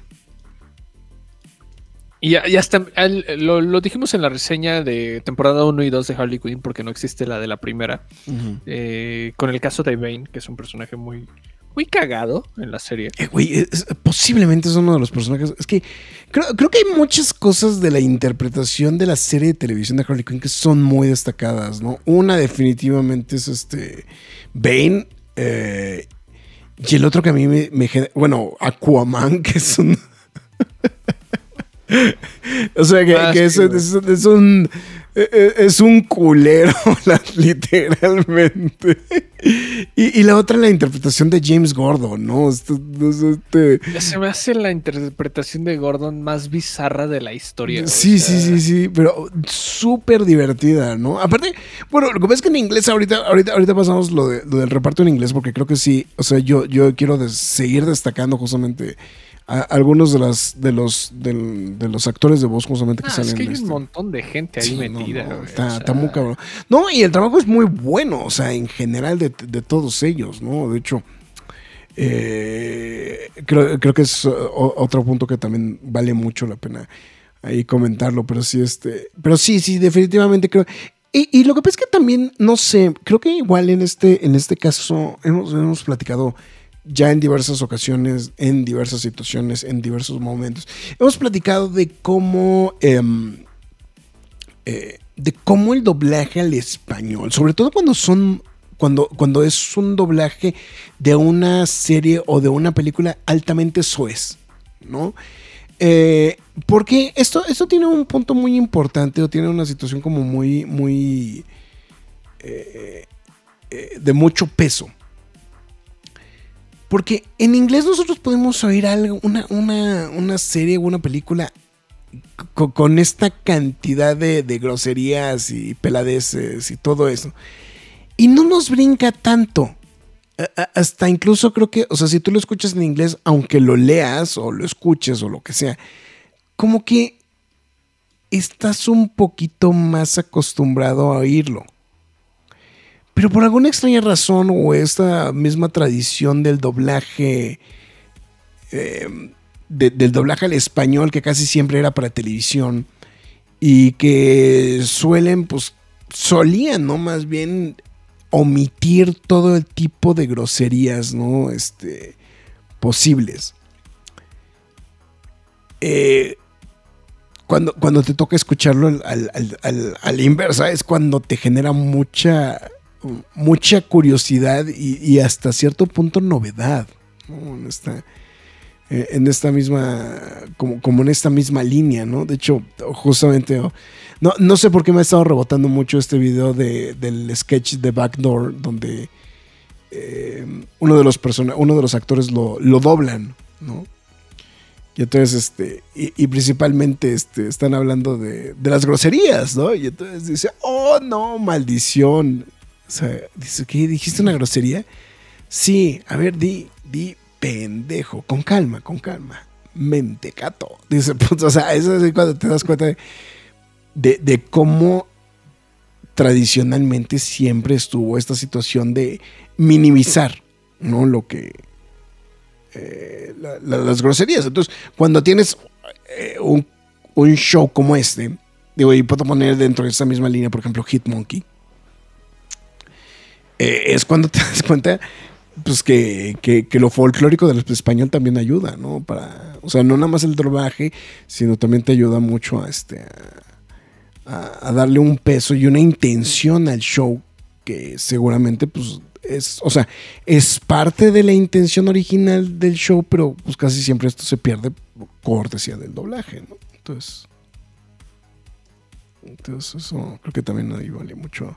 Y está. al- Lo, lo dijimos en la reseña de temporada 1 y 2 de Harley Quinn, porque no existe la de la primera. Eh, con el caso de Bane, que es un personaje muy, muy cagado en la serie. Eh, güey, es- posiblemente es uno de los personajes. Es que creo, creo que hay muchas cosas de la interpretación de la serie de televisión de Harley Quinn que son muy destacadas, ¿no? Una definitivamente es este Bane. eh, y el otro que a mí me, Bueno, Aquaman, que es un. o sea, que, Ah, que es- es un. Eh, eh, Es un culero, literalmente. Y, y la otra, la interpretación de James Gordon, ¿no? Este- este- Se me hace la interpretación de Gordon más bizarra de la historia. o sí, sea, sí, sí, sí, pero súper divertida, ¿no? Aparte, bueno, lo que pasa es que en inglés ahorita, ahorita, ahorita pasamos lo, de- lo del reparto en inglés, porque creo que sí, o sea, yo, yo quiero des- seguir destacando justamente a, algunos de las de los del- de los actores de voz justamente que ah, salen. es que hay este. un montón de gente ahí Sí, metida. no, está, o sea, está muy cabrón. No, y el trabajo es muy bueno, o sea, en general de, de todos ellos, ¿no? De hecho, eh, creo, creo que es o- otro punto que también vale mucho la pena ahí comentarlo, pero sí, este, pero sí, sí, definitivamente creo. Y, y lo que pasa es que también, no sé, creo que igual en este, en este caso hemos, hemos platicado ya en diversas ocasiones, en diversas situaciones, en diversos momentos. Hemos platicado de cómo... em, eh, de cómo el doblaje al español, sobre todo cuando son cuando, cuando es un doblaje de una serie o de una película altamente soez, ¿no? Eh, porque esto, esto tiene un punto muy importante o tiene una situación como muy, muy eh, de mucho peso. Porque en inglés nosotros podemos oír algo, una, una, una serie o una película co- con, esta cantidad de, de groserías y peladeces y todo eso. Y no nos brinca tanto. Hasta incluso creo que, o sea, si tú lo escuchas en inglés, aunque lo leas o lo escuches o lo que sea, como que estás un poquito más acostumbrado a oírlo. Pero por alguna extraña razón o esta misma tradición del doblaje, eh, de- del doblaje al español que casi siempre era para televisión y que suelen, pues, solían, ¿no? Más bien omitir todo el tipo de groserías, ¿no? Este, posibles. Eh, cuando, cuando te toca escucharlo al- a la inversa es cuando te genera mucha, mucha curiosidad y, hasta cierto punto novedad. ¿no? En, esta, eh, en esta misma, como, como en esta misma línea, ¿no? De hecho, justamente, oh, no, no sé por qué me ha estado rebotando mucho este video de, del sketch de Backdoor, donde eh, uno, de los persona- uno de los actores lo, lo doblan, ¿no? Y entonces, este, y, y principalmente este, están hablando de, de las groserías, ¿no? Y entonces dice, oh no, maldición. O sea, dice, ¿qué? ¿Dijiste una grosería? Sí, a ver, di, di pendejo, con calma, con calma. Mentecato. Dice, o sea, eso es cuando te das cuenta de, de, cómo tradicionalmente siempre estuvo esta situación de minimizar, ¿no? Lo que, eh, la- la- las groserías. Entonces, cuando tienes eh, un, un show como este, digo, y puedo poner dentro de esa misma línea, por ejemplo, Hitmonkey, eh, es cuando te das cuenta, pues, que, que- que lo folclórico del español también ayuda, ¿no? Para, o sea, no nada más el drobaje, sino también te ayuda mucho a, este, a, darle un peso y una intención al show que seguramente, pues, es, o sea, es parte de la intención original del show, pero pues casi siempre esto se pierde cortesía del doblaje, ¿no? Entonces, entonces eso creo que también ahí vale mucho,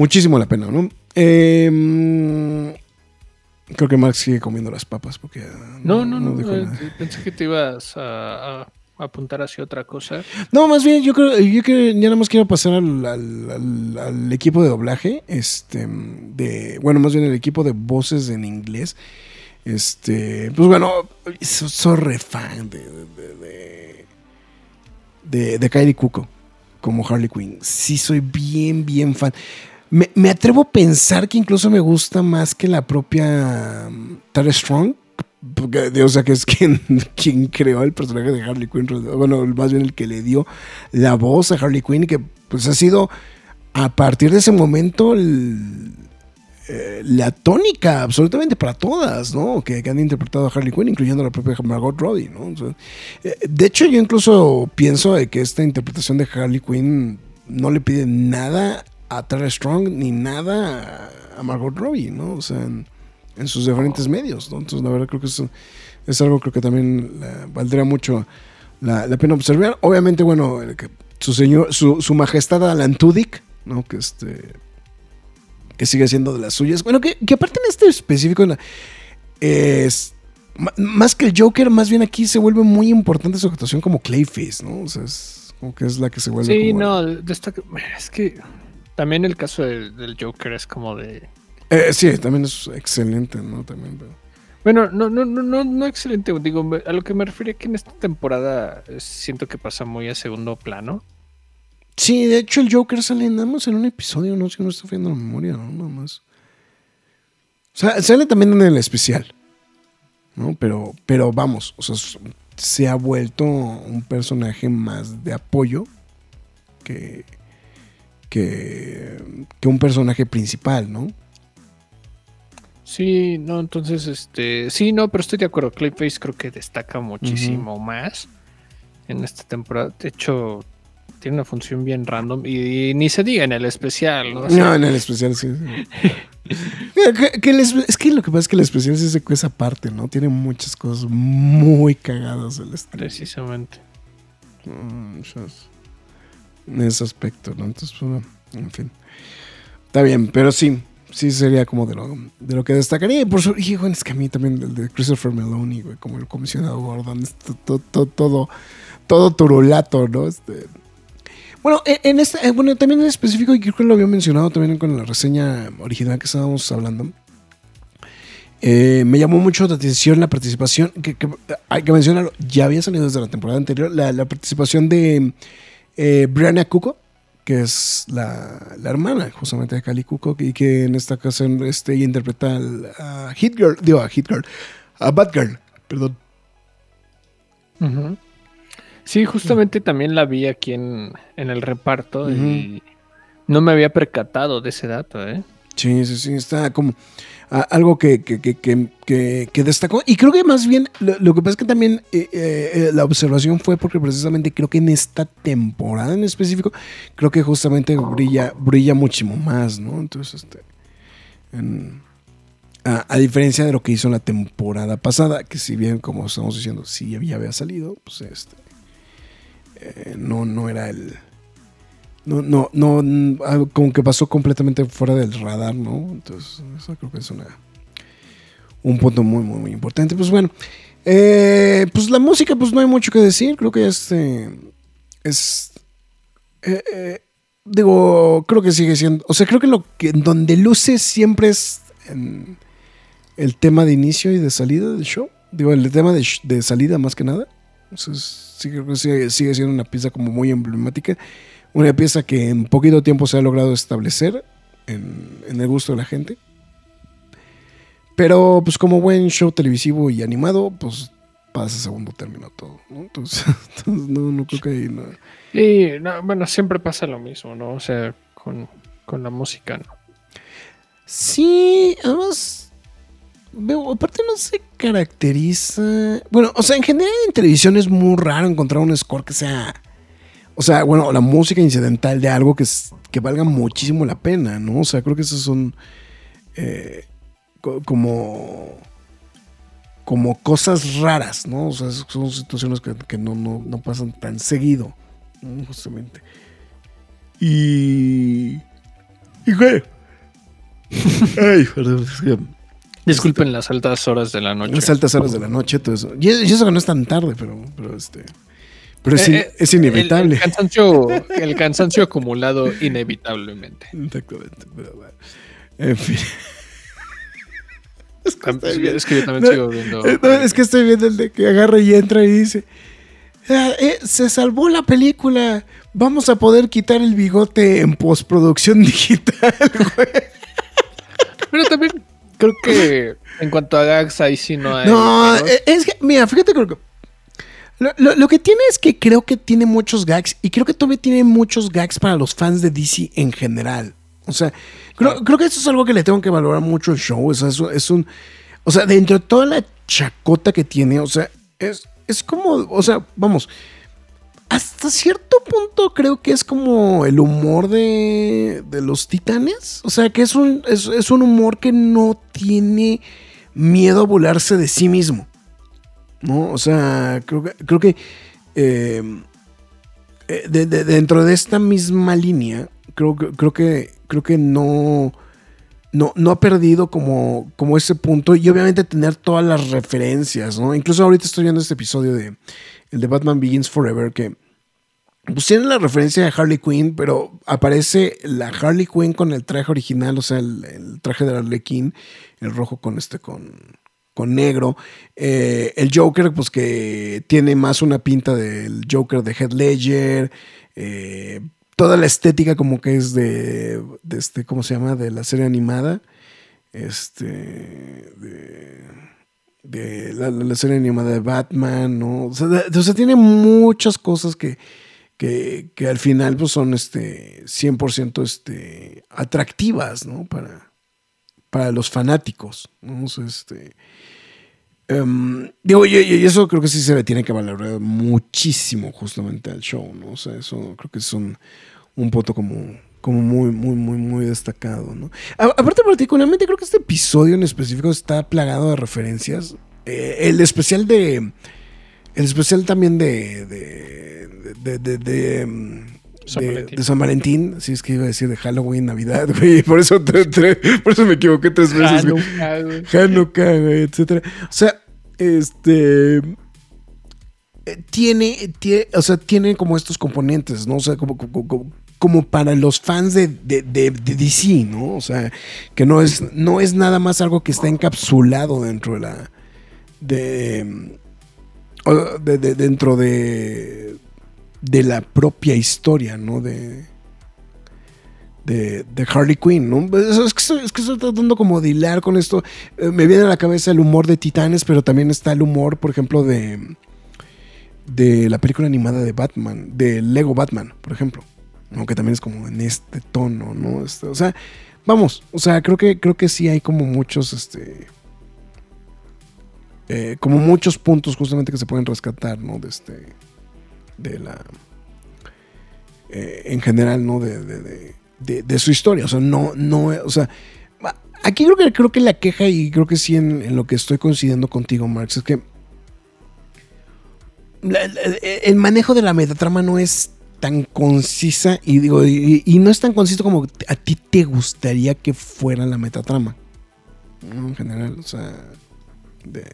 muchísimo la pena, ¿no? Eh, Creo que Mark sigue comiendo las papas porque... No, no, no. eh, pensé que te ibas a, a apuntar hacia otra cosa. No, más bien, yo creo, yo creo, ya nada más quiero pasar al, al- al- al equipo de doblaje, este, de, bueno, más bien el equipo de voces en inglés. Este, pues bueno, so- soy re fan de, de, de, de, de Kylie Cuoco como Harley Quinn. Sí, soy bien, bien fan. Me, me atrevo a pensar que incluso me gusta más que la propia um, Tara Strong. Porque, o sea, que es quien, quien creó el personaje de Harley Quinn. Bueno, más bien el que le dio la voz a Harley Quinn. Que pues ha sido a partir de ese momento eh, la tónica absolutamente para todas, ¿no? Que, han interpretado a Harley Quinn, incluyendo a la propia Margot Robbie, ¿no? Eh, de hecho, yo incluso pienso de que esta interpretación de Harley Quinn no le pide nada a Tara Strong ni nada a Margot Robbie, ¿no? O sea, en, en sus diferentes medios, ¿no? Entonces, la verdad, creo que es, es algo creo que también la- valdría mucho la, la pena observar. Obviamente, bueno, el que su señor, su, su majestad Alan Tudyk, ¿no? Que este que sigue siendo de las suyas. Bueno, que, que aparte en este específico la- es más que el Joker, más bien aquí se vuelve muy importante su actuación como Clayface, ¿no? O sea, es como que es la que se vuelve Sí, como- no, destaca- es que también el caso del, del Joker es como de... Eh, sí, también es excelente, ¿no? También, pero- Bueno, no, no, no, no, no excelente. Digo, a lo que me refiero que en esta temporada eh, siento que pasa muy a segundo plano. Sí, de hecho el Joker sale nada más en un episodio, no sé si no estoy fallando la memoria, ¿no? Nada más. O sea, sale también en el especial, ¿no? Pero, pero vamos, o sea, se ha vuelto un personaje más de apoyo que, que, que un personaje principal, ¿no? Sí, no, entonces, este, sí, no, pero estoy de acuerdo. Clayface creo que destaca muchísimo más en esta temporada. De hecho, tiene una función bien random y, ni se diga en el especial, ¿no? O sea, No, en el especial sí. sí. Mira, que- que el espe- es que lo que pasa es que el especial sí se cuesta aparte, ¿no? Tiene muchas cosas muy cagadas el estreno. precisamente. Mm, En ese aspecto, ¿no? Entonces, pues, bueno, en fin. Está bien, pero sí, sí sería como de lo, de lo que destacaría. Y por su, hijo, es que a mí también el de Christopher Meloni, güey, como el comisionado Gordon, es to- to- to- todo, todo turulato, ¿no? Este, bueno, en, en este, eh, bueno, también en específico, y creo que lo había mencionado también con la reseña original que estábamos hablando. Eh, me llamó mucho la atención la participación, que, que hay que mencionarlo, ya había salido desde la temporada anterior, la, la participación de eh, Brianna Cuco, que es la, la hermana justamente de Cali Cuco, y que en esta ocasión este, interpreta a Hit Girl, digo a Hit Girl, a Batgirl, perdón. Ujú. Sí, justamente también la vi aquí en, en el reparto y no me había percatado de ese dato, ¿eh? Sí, sí, sí, está como algo que, que, que, que, destacó. Y creo que más bien, lo, que pasa es que también eh, eh, eh, la observación fue porque precisamente creo que en esta temporada en específico, creo que justamente brilla, brilla muchísimo más, ¿no? Entonces, este, a, diferencia de lo que hizo en la temporada pasada, que si bien, como estamos diciendo, sí ya había salido, pues este, no, no era el... No, no, no, como que pasó completamente fuera del radar, ¿no? Entonces, eso creo que es una, un punto muy, muy, muy importante. Pues bueno, eh, pues la música, pues no hay mucho que decir. Creo que este es. eh, eh, digo, creo que sigue siendo. O sea, creo que lo que donde luce siempre es en el tema de inicio y de salida del show. Digo, el tema de, de salida más que nada. Entonces, sí, creo que sigue, sigue siendo una pieza como muy emblemática. Una pieza que en poquito tiempo se ha logrado establecer en, en el gusto de la gente. Pero pues como buen show televisivo y animado, pues pasa a segundo término todo. ¿no? Entonces, entonces, no, no creo que hay nada. Y no, bueno, siempre pasa lo mismo, ¿no? O sea, con, con la música, ¿no? Sí, además, veo, aparte no se caracteriza. Bueno, o sea, en general en televisión es muy raro encontrar un score que sea. O sea, bueno, la música incidental de algo que, es- que valga muchísimo la pena, ¿no? O sea, creo que esos son eh, co- como. como cosas raras, ¿no? O sea, son situaciones que, que no, no, no pasan tan seguido, ¿no? justamente. Y. Y güey. Ay, perdón, Disculpen las altas horas de la noche. Las altas horas de la noche, todo eso. Y, y eso que no es tan tarde, pero, pero este. Pero es, Eh, in- eh, es inevitable. El, el cansancio, el cansancio acumulado inevitablemente. Exactamente. Pero bueno. En fin. Es que yo también No, sigo viendo. Eh, no, es que estoy viendo el de que agarra y entra y dice: "Ah, eh, Se salvó la película. Vamos a poder quitar el bigote en postproducción digital, güey. Pero también creo que en cuanto a gags, ahí sí no hay. No, es que, mira, fíjate que lo, lo- que tiene es que creo que tiene muchos gags y creo que todavía tiene muchos gags para los fans de DC en general. O sea, creo, creo que eso es algo que le tengo que valorar mucho al show. O sea, es un. O sea, dentro de toda la chacota que tiene, o sea, es, es como. O sea, vamos. Hasta cierto punto creo que es como el humor de, de los titanes. O sea, que es un, es, es un humor que no tiene miedo a volarse de sí mismo. ¿No? O sea, creo que, creo que eh, eh, de- de- dentro de esta misma línea, creo, creo que creo que no, no, no ha perdido como, como ese punto y obviamente tener todas las referencias, ¿no? Incluso ahorita estoy viendo este episodio de el de Batman Begins Forever que pues tiene la referencia de Harley Quinn, pero aparece la Harley Quinn con el traje original, o sea, el, el traje de Harley Quinn, el rojo con este, con, con negro. Eh, el Joker, pues que tiene más una pinta del Joker de Heath Ledger. eh, toda la estética como que es de, este, ¿cómo se llama? De la serie animada. Este, de, la, serie animada de Batman, ¿no? O sea, o sea, tiene muchas cosas que, que, que al final pues son este 100% este, atractivas, ¿no? Para, para los fanáticos, ¿no? Este, em, digo, y, eso creo que sí se le tiene que valorar muchísimo justamente al show, ¿no? O sea, eso creo que es un, un punto como, como muy, muy, muy, muy destacado, ¿no? Aparte, particularmente, creo que este episodio en específico está plagado de referencias. Eh, el especial de. El especial también de. de. mm, San de- San Valentín, sí es que iba a decir de Halloween, Navidad, güey, por eso, tre- tre- por eso me equivoqué tres veces. güey. Hanukkah, güey. Hanukkah, güey, etcétera. O sea, este eh, tiene, tie- o sea, tiene como estos componentes, ¿no? O sea, como, como, como- como para los fans de, de, de- de DC, ¿no? O sea, que no es, no es nada más algo que está encapsulado dentro de la. de- dentro de. De la propia historia, ¿no? De de, de Harley Quinn, ¿no? Es, es que estoy, es que estoy tratando como de hilar con esto. Eh, me viene a la cabeza el humor de Titanes, pero también está el humor, por ejemplo, de, de la película animada de Batman, de Lego Batman, por ejemplo. Aunque también es como en este tono, ¿no? Este, o sea, vamos, o sea, creo que, creo que sí hay como muchos, este... eh, como muchos puntos justamente que se pueden rescatar, ¿no? De este... De la... eh, en general, ¿no? De, de- de- su historia. O sea, no, no, o sea, aquí creo que, creo que la queja, y creo que sí en, lo que estoy coincidiendo contigo, Marx, es que el manejo de la metatrama no es tan concisa y digo y, no es tan conciso como a ti te gustaría que fuera la metatrama en general o sea de,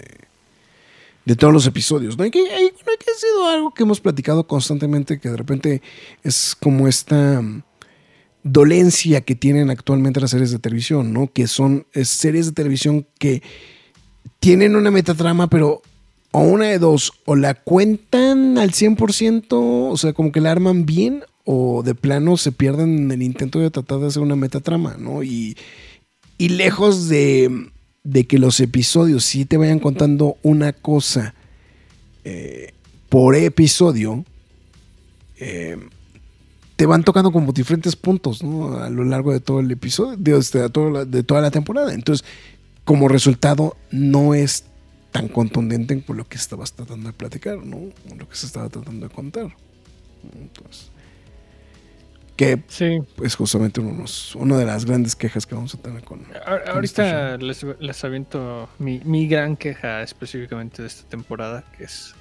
de todos los episodios ¿no? y que, y, que ha sido algo que hemos platicado constantemente que de repente es como esta mm, dolencia que tienen actualmente las series de televisión, ¿no? Que son es, series de televisión que tienen una metatrama, pero o una de dos, o la cuentan al 100%, o sea, como que la arman bien, o de plano se pierden en el intento de tratar de hacer una metatrama, ¿no? Y, y lejos de, de que los episodios sí te vayan contando una cosa eh, por episodio, eh, te van tocando como diferentes puntos ¿no? a lo largo de todo el episodio, de, este, de toda la temporada. Entonces, como resultado, no es tan contundente por lo que estabas tratando de platicar, ¿no? Lo que se estaba tratando de contar. Entonces, que Sí. es justamente uno de los- una de las grandes quejas que vamos a tener con. A- con Ahorita les, les aviento mi, mi gran queja específicamente de esta temporada, que es...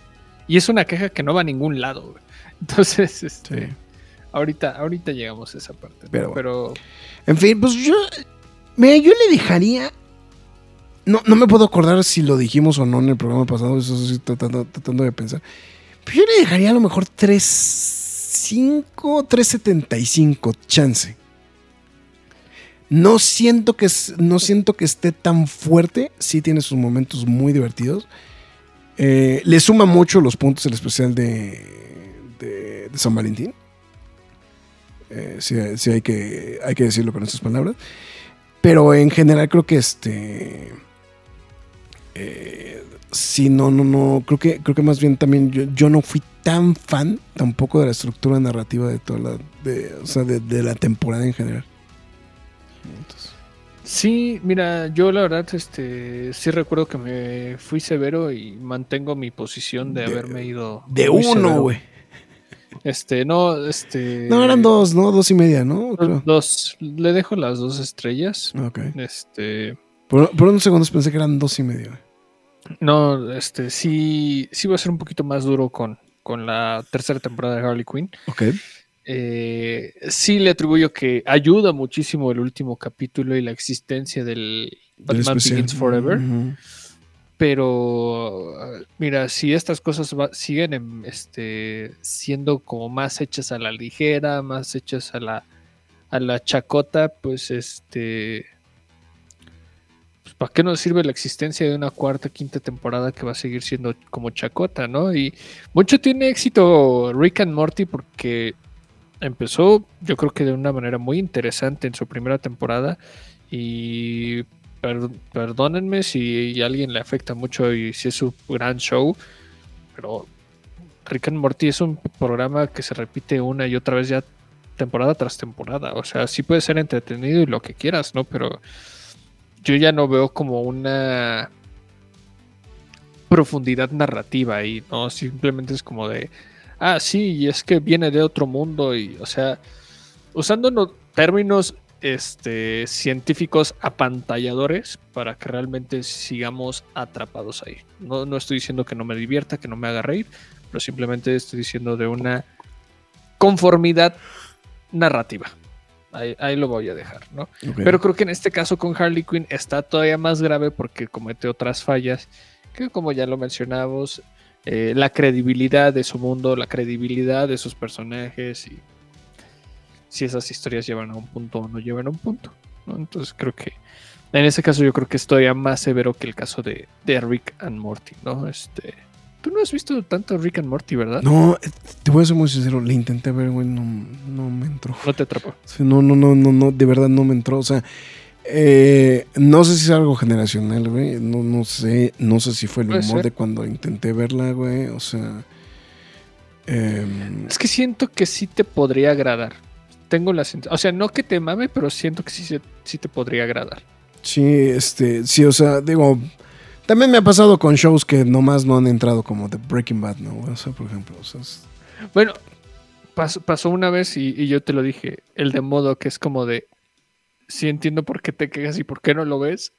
Y es una queja que no va a ningún lado, güey. Entonces, este, Sí. ahorita, ahorita llegamos a esa parte. ¿no? Pero bueno. Pero En fin, pues yo. Mira, yo le dejaría. no, no me puedo acordar si lo dijimos o no en el programa pasado, eso estoy tratando, tratando de pensar. Pero yo le dejaría a lo mejor 3.5, 3.75 chance. No siento que no siento que esté tan fuerte. Sí tiene sus momentos muy divertidos. Eh, le suma mucho los puntos el especial de, San Valentín. Eh, sí, sí hay, que, hay que decirlo con estas palabras. Pero en general creo que este. eh, sí, no, no, no. Creo que, creo que más bien también yo, yo no fui tan fan tampoco de la estructura narrativa de toda la. De, o sea, de, de la temporada en general. Entonces, Sí, mira, yo la verdad, este, sí recuerdo que me fui severo y mantengo mi posición de, De- haberme ido. de uno, güey. Este, no, este. No, eran dos, ¿no? Dos y media, ¿no? Creo. Dos, le dejo las dos estrellas. Ok. Este, Por, por unos segundos pensé que eran dos y media. güey. No, este, sí, sí va a ser un poquito más duro con, con la tercera temporada de Harley Quinn. Ok. Eh, sí le atribuyo que ayuda muchísimo el último capítulo y la existencia del Batman. Begins Forever. Pero mira, si estas cosas va- siguen em, este, siendo como más hechas a la ligera, más hechas a la, a la chacota, pues este. ¿Para qué nos sirve la existencia de una cuarta, quinta temporada que va a seguir siendo como chacota, no? Y mucho tiene éxito Rick and Morty porque empezó, yo creo que de una manera muy interesante en su primera temporada. Y per- perdónenme si a alguien le afecta mucho y si es su gran show, pero Rick and Morty es un programa que se repite una y otra vez ya temporada tras temporada. O sea, sí puede ser entretenido y lo que quieras, ¿no? Pero yo ya no veo como una profundidad narrativa ahí, ¿no? Simplemente es como de, ah, sí, y es que viene de otro mundo y, o sea, usando no- términos este, científicos apantalladores para que realmente sigamos atrapados ahí. No, no estoy diciendo que no me divierta, que no me haga reír, pero simplemente estoy diciendo de una conformidad narrativa. Ahí, ahí lo voy a dejar, ¿no? Pero creo que en este caso con Harley Quinn está todavía más grave porque comete otras fallas que como ya lo mencionamos, eh, la credibilidad de su mundo, la credibilidad de sus personajes y si esas historias llevan a un punto o no llevan a un punto. ¿no? Entonces creo que en ese caso yo creo que es todavía más severo que el caso de, de Rick and Morty, ¿no? Este, Tú no has visto tanto Rick and Morty, ¿verdad? No, eh, te voy a ser muy sincero, le intenté ver, güey, no, no me entró. No te atrapó. Sí, No, no, no, no, no, de verdad no me entró. O sea, eh, no sé si es algo generacional, güey. No, no sé, no sé si fue el humor de cuando intenté verla, güey. O sea, em, Es que siento que sí te podría agradar. Tengo la sensación, o sea, no que te mame, pero siento que sí, sí te podría agradar. sí, este, sí, o sea, digo, también me ha pasado con shows que nomás no han entrado como de Breaking Bad, ¿no? O sea, por ejemplo, o sea, es- Bueno, pasó, pasó una vez y, y yo te lo dije, el de modo que es como de, sí entiendo por qué te quejas y por qué no lo ves,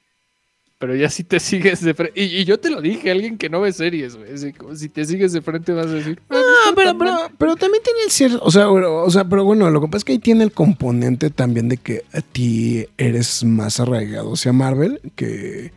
pero ya si te sigues de frente, y, y yo te lo dije, alguien que no ve series, güey, si te sigues de frente vas a decir, "Ah, no pero, pero, mal". pero también tiene el cierto, o sea, bueno, o sea, pero bueno, lo que pasa es que ahí tiene el componente también de que a ti eres más arraigado hacia Marvel que...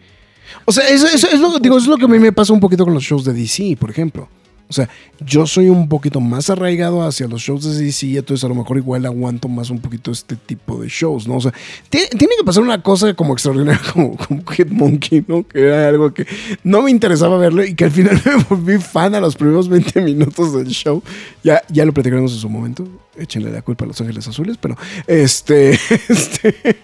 O sea, eso, eso es lo digo, eso es lo que a mí me pasa un poquito con los shows de DC, por ejemplo. O sea, yo soy un poquito más arraigado hacia los shows de DC entonces a lo mejor igual aguanto más un poquito este tipo de shows, ¿no? O sea, tiene, que pasar una cosa como extraordinaria como, como Hitmonkey, ¿no? Que era algo que no me interesaba verlo y que al final me volví fan a los primeros 20 minutos del show. Ya, ya lo platicaremos en su momento. Échenle la culpa a Los Ángeles Azules, pero este... este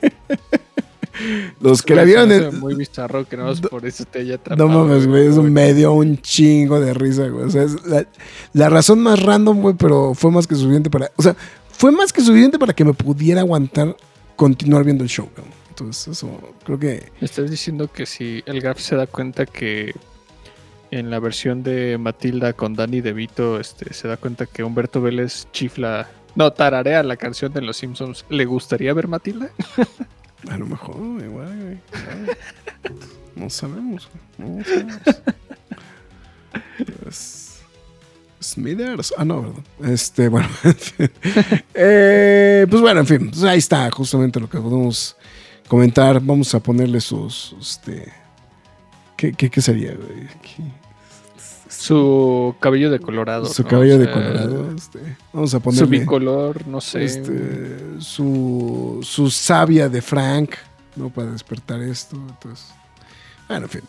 los que la vieron... muy bizarro que no No- por eso te haya no atrapado. mames, güey, eso me dio un chingo de risa, güey. O sea, es la, la razón más random, güey, pero fue más que suficiente para. O sea, fue más que suficiente para que me pudiera aguantar continuar viendo el show, güey. Entonces, eso creo que. Me estás diciendo que si el Graf se da cuenta que en la versión de Matilda con Danny DeVito este, se da cuenta que Humberto Vélez chifla, no, tararea la canción de Los Simpsons, ¿le gustaría ver Matilda? A lo mejor, igual, güey. No sabemos. No sabemos. Es- Smithers. Ah, no, ¿verdad? Este, bueno. Eh, pues bueno, en fin. pues ahí está justamente lo que podemos comentar. Vamos a ponerle sus, este, ¿Qué, qué, qué sería, güey? ¿Qué- Su cabello de colorado. Su ¿no? cabello O de colorado. este, vamos a Su ponerle bicolor, no sé. este, su, su savia de Frank, ¿no? Para despertar esto. Entonces, bueno, en fin.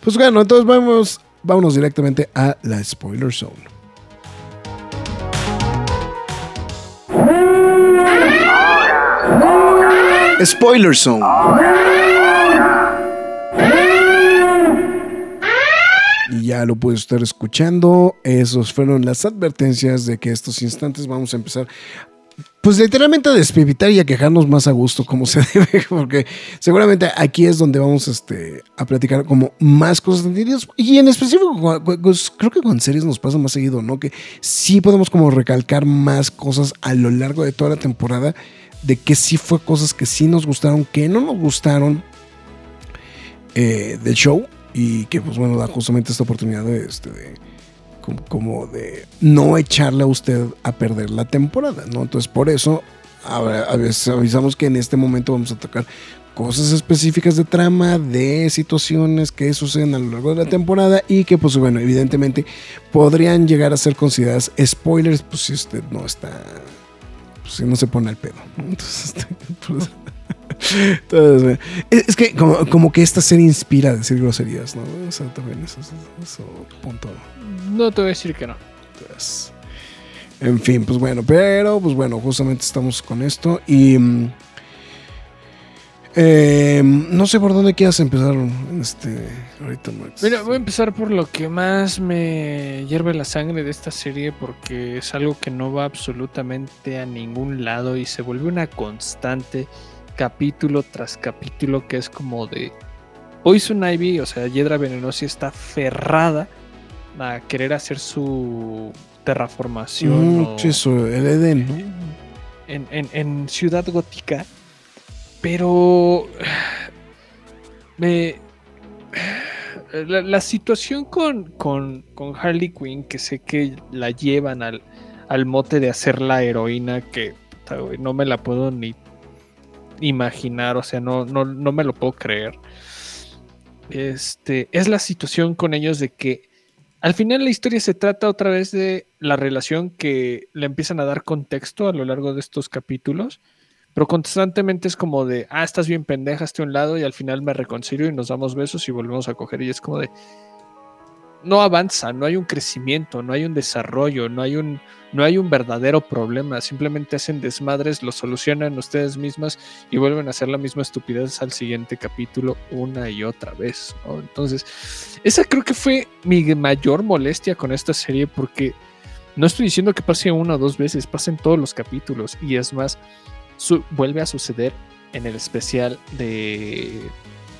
Pues bueno, entonces vamos, vámonos directamente a la spoiler zone. Spoiler Zone. Ya lo puede estar escuchando. Esos fueron las advertencias de que estos instantes vamos a empezar. Pues literalmente a despivitar y a quejarnos más a gusto como se debe, porque seguramente aquí es donde vamos este, a platicar como más cosas. Y en específico, pues, creo que con series nos pasa más seguido, ¿no? Que sí podemos como recalcar más cosas a lo largo de toda la temporada, de que sí fue cosas que sí nos gustaron, que no nos gustaron eh, del show y que pues bueno da justamente esta oportunidad de, este, de como, de no echarle a usted a perder la temporada, ¿no? Entonces por eso a veces avisamos que en este momento vamos a tocar cosas específicas de trama, de situaciones que suceden a lo largo de la temporada y que pues bueno, evidentemente podrían llegar a ser consideradas spoilers, pues si usted no está, pues si no se pone al pedo, ¿no? Entonces, este, pues, entonces, es, que como, como que esta serie inspira a decir groserías, ¿no? O sea, también eso es punto. No te voy a decir que no. Entonces, en fin, pues bueno, pero pues bueno, justamente estamos con esto y mm, eh, no sé por dónde quieras empezar este ahorita Max. Mira, voy a empezar por lo que más me hierve la sangre de esta serie porque es algo que no va absolutamente a ningún lado y se vuelve una constante capítulo tras capítulo que es como de Poison Ivy, o sea, Hiedra Venenosa está aferrada a querer hacer su terraformación Mm, o- eso, el Edén, ¿no? en, en- en Ciudad Gótica, pero me la, la situación con, con, con Harley Quinn, que sé que la llevan al, al mote de hacer la heroína, que no me la puedo ni imaginar, o sea, no, no, no me lo puedo creer. Este, es la situación con ellos de que al final la historia se trata otra vez de la relación que le empiezan a dar contexto a lo largo de estos capítulos, pero constantemente es como de, ah, estás bien pendeja, estoy a un lado y al final me reconcilio y nos damos besos y volvemos a coger y es como de, no avanza, no hay un crecimiento, no hay un desarrollo, no hay un, no hay un verdadero problema, simplemente hacen desmadres, lo solucionan ustedes mismas y vuelven a hacer la misma estupidez al siguiente capítulo una y otra vez. ¿no? Entonces, esa creo que fue mi mayor molestia con esta serie porque no estoy diciendo que pase una o dos veces, pasen todos los capítulos y es más, su- vuelve a suceder en el especial de,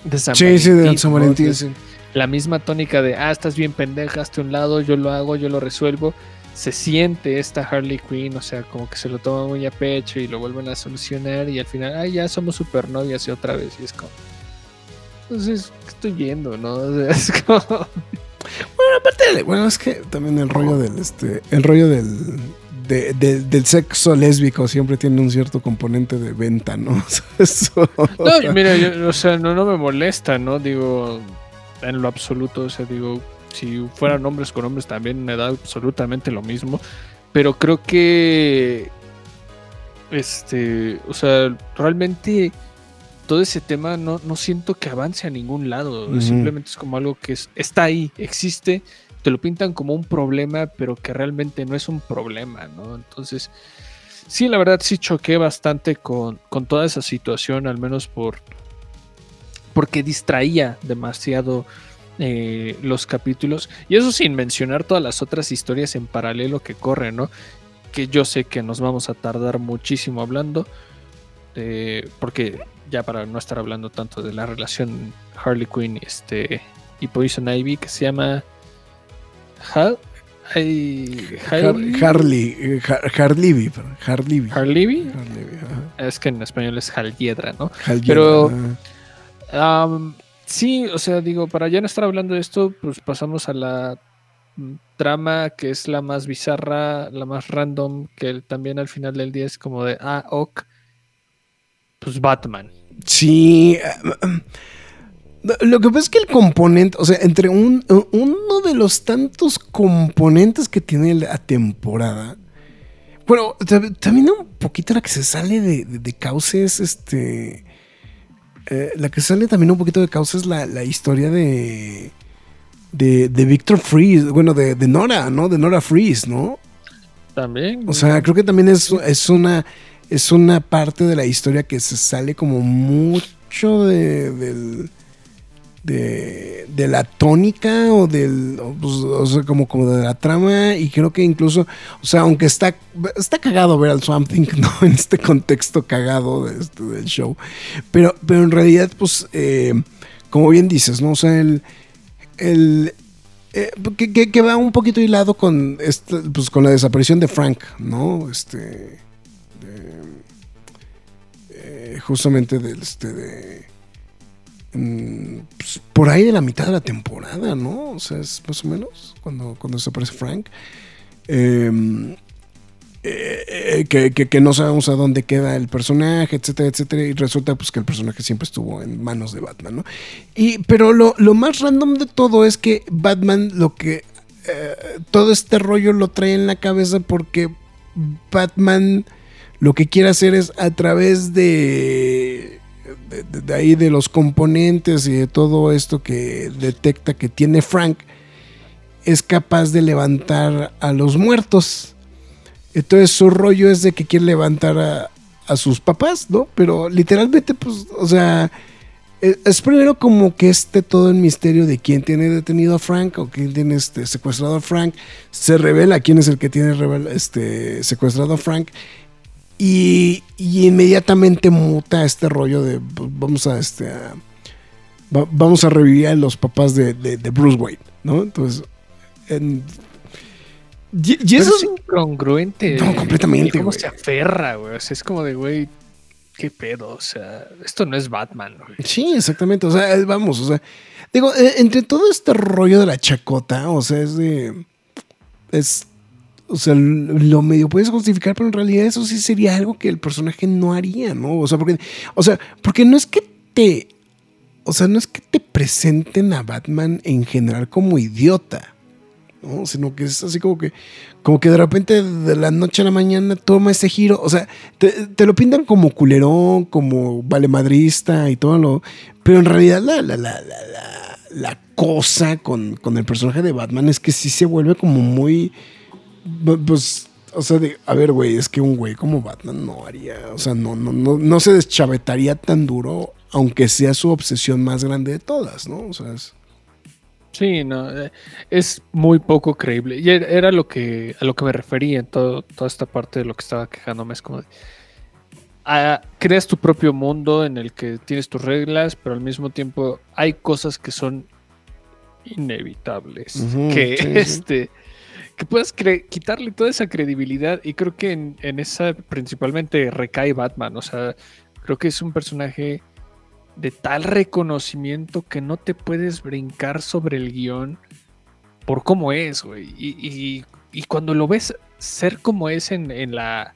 de San Sí, sí, de San. Valentín, sí. La misma tónica de, ah, estás bien pendeja, hazte un lado, yo lo hago, yo lo resuelvo. Se siente esta Harley Quinn, o sea, como que se lo toma muy a pecho y lo vuelven a solucionar y al final, ay, ya somos super novias y otra vez, y es como... Entonces, ¿qué estoy viendo, no? O sea, es como... Bueno, aparte, de- bueno, es que también el rollo del, este, el rollo del, de- de- del sexo lésbico siempre tiene un cierto componente de venta, ¿no? O sea, Eso. No, mira, yo- o sea, no, no me molesta, ¿no? Digo, en lo absoluto, o sea, digo, si fueran hombres con hombres también me da absolutamente lo mismo, pero creo que, este, o sea, realmente todo ese tema no, no siento que avance a ningún lado, simplemente es como algo que es- está ahí, existe, te lo pintan como un problema, pero que realmente no es un problema, ¿no? Entonces, sí, la verdad sí choqué bastante con, con toda esa situación, al menos por porque distraía demasiado eh, los capítulos. Y eso sin mencionar todas las otras historias en paralelo que corren, ¿no? Que yo sé que nos vamos a tardar muchísimo hablando. eh, porque ya para no estar hablando tanto de la relación Harley Quinn este, y Poison Ivy, que se llama Hal, ay, Har- Harley, Harley, eh, Har- Harley, perdón, Harley. Harley, Harley, es que en español es Haliedra, ¿no? Harley, Pero- ajá. Sí, o sea, digo, para ya no estar hablando de esto, pues pasamos a la mm, trama que es la más bizarra, la más random, que también al final del día es como de, ah, ok, pues Batman. Sí. eh, Lo que pasa es que el componente, o sea, entre un, uno de los tantos componentes que tiene la temporada. Bueno, también un poquito la que se sale de, de, cauces, este. Eh, la que sale también un poquito de cauces es la, la historia de. De, de Victor Freeze, bueno, de, de, Nora, ¿no? De Nora Freeze, ¿no? También. O sea, creo que también es, es una. Es una parte de la historia que se sale como mucho de, del de, de la tónica o del pues, o sea, como, como de la trama y creo que incluso o sea aunque está está cagado ver al Swamp ¿no? en este contexto cagado de este, del show. Pero pero en realidad pues eh, como bien dices no o sea el, el eh, que, que, va un poquito hilado con este, pues, con la desaparición de Frank no este eh, justamente del este pues, por ahí de la mitad de la temporada, ¿no? O sea, es más o menos cuando, cuando desaparece Frank. Em, eh, que, que, no sabemos a dónde queda el personaje, etcétera, etcétera. Y resulta pues que el personaje siempre estuvo en manos de Batman, ¿no? Y, pero lo, lo más random de todo es que Batman lo que... Eh, todo este rollo lo trae en la cabeza porque Batman lo que quiere hacer es a través de de, ahí de los componentes y de todo esto que detecta que tiene Frank, es capaz de levantar a los muertos. Entonces su rollo es de que quiere levantar a, sus papás, ¿no? Pero literalmente, pues, o sea, e, es, primero como que esté todo el misterio de quién tiene detenido a Frank o quién tiene este, secuestrado a Frank. Se revela quién es el que tiene este, secuestrado a Frank. Y, inmediatamente muta este rollo de pues, vamos a este vamos a revivir a los papás de, Bruce Wayne, ¿no? Entonces, y, eso es incongruente. No, completamente. ¿Cómo se aferra, güey? O sea, es como de, güey, qué pedo. O sea, esto no es Batman, güey. Sí, exactamente. O sea, vamos, o sea, digo, eh, entre todo este rollo de la chacota, o sea, es de. Es o sea, lo medio puedes justificar, pero en realidad eso sí sería algo que el personaje no haría, ¿no? O sea, porque, o sea, porque no es que te, o sea, no es que te presenten a Batman en general como idiota, ¿no? Sino que es así como que, como que de repente de la noche a la mañana toma ese giro, o sea, te, lo pintan como culerón, como valemadrista y todo lo, pero en realidad la, la, la, la, la cosa con, con el personaje de Batman es que sí se vuelve como muy pues, o sea, a ver, güey, es que un güey como Batman no haría, o sea, no, no, no, no se deschavetaría tan duro, aunque sea su obsesión más grande de todas, ¿no? O sea, es... Sí, no, eh, es muy poco creíble. Y era lo que, a lo que me refería en todo, toda esta parte de lo que estaba quejándome. Es como de, ah, creas tu propio mundo en el que tienes tus reglas, pero al mismo tiempo hay cosas que son inevitables. que este que puedas quitarle toda esa credibilidad y creo que en, esa principalmente recae Batman, o sea, creo que es un personaje de tal reconocimiento que no te puedes brincar sobre el guion por cómo es, güey. Y, cuando lo ves ser como es en, la...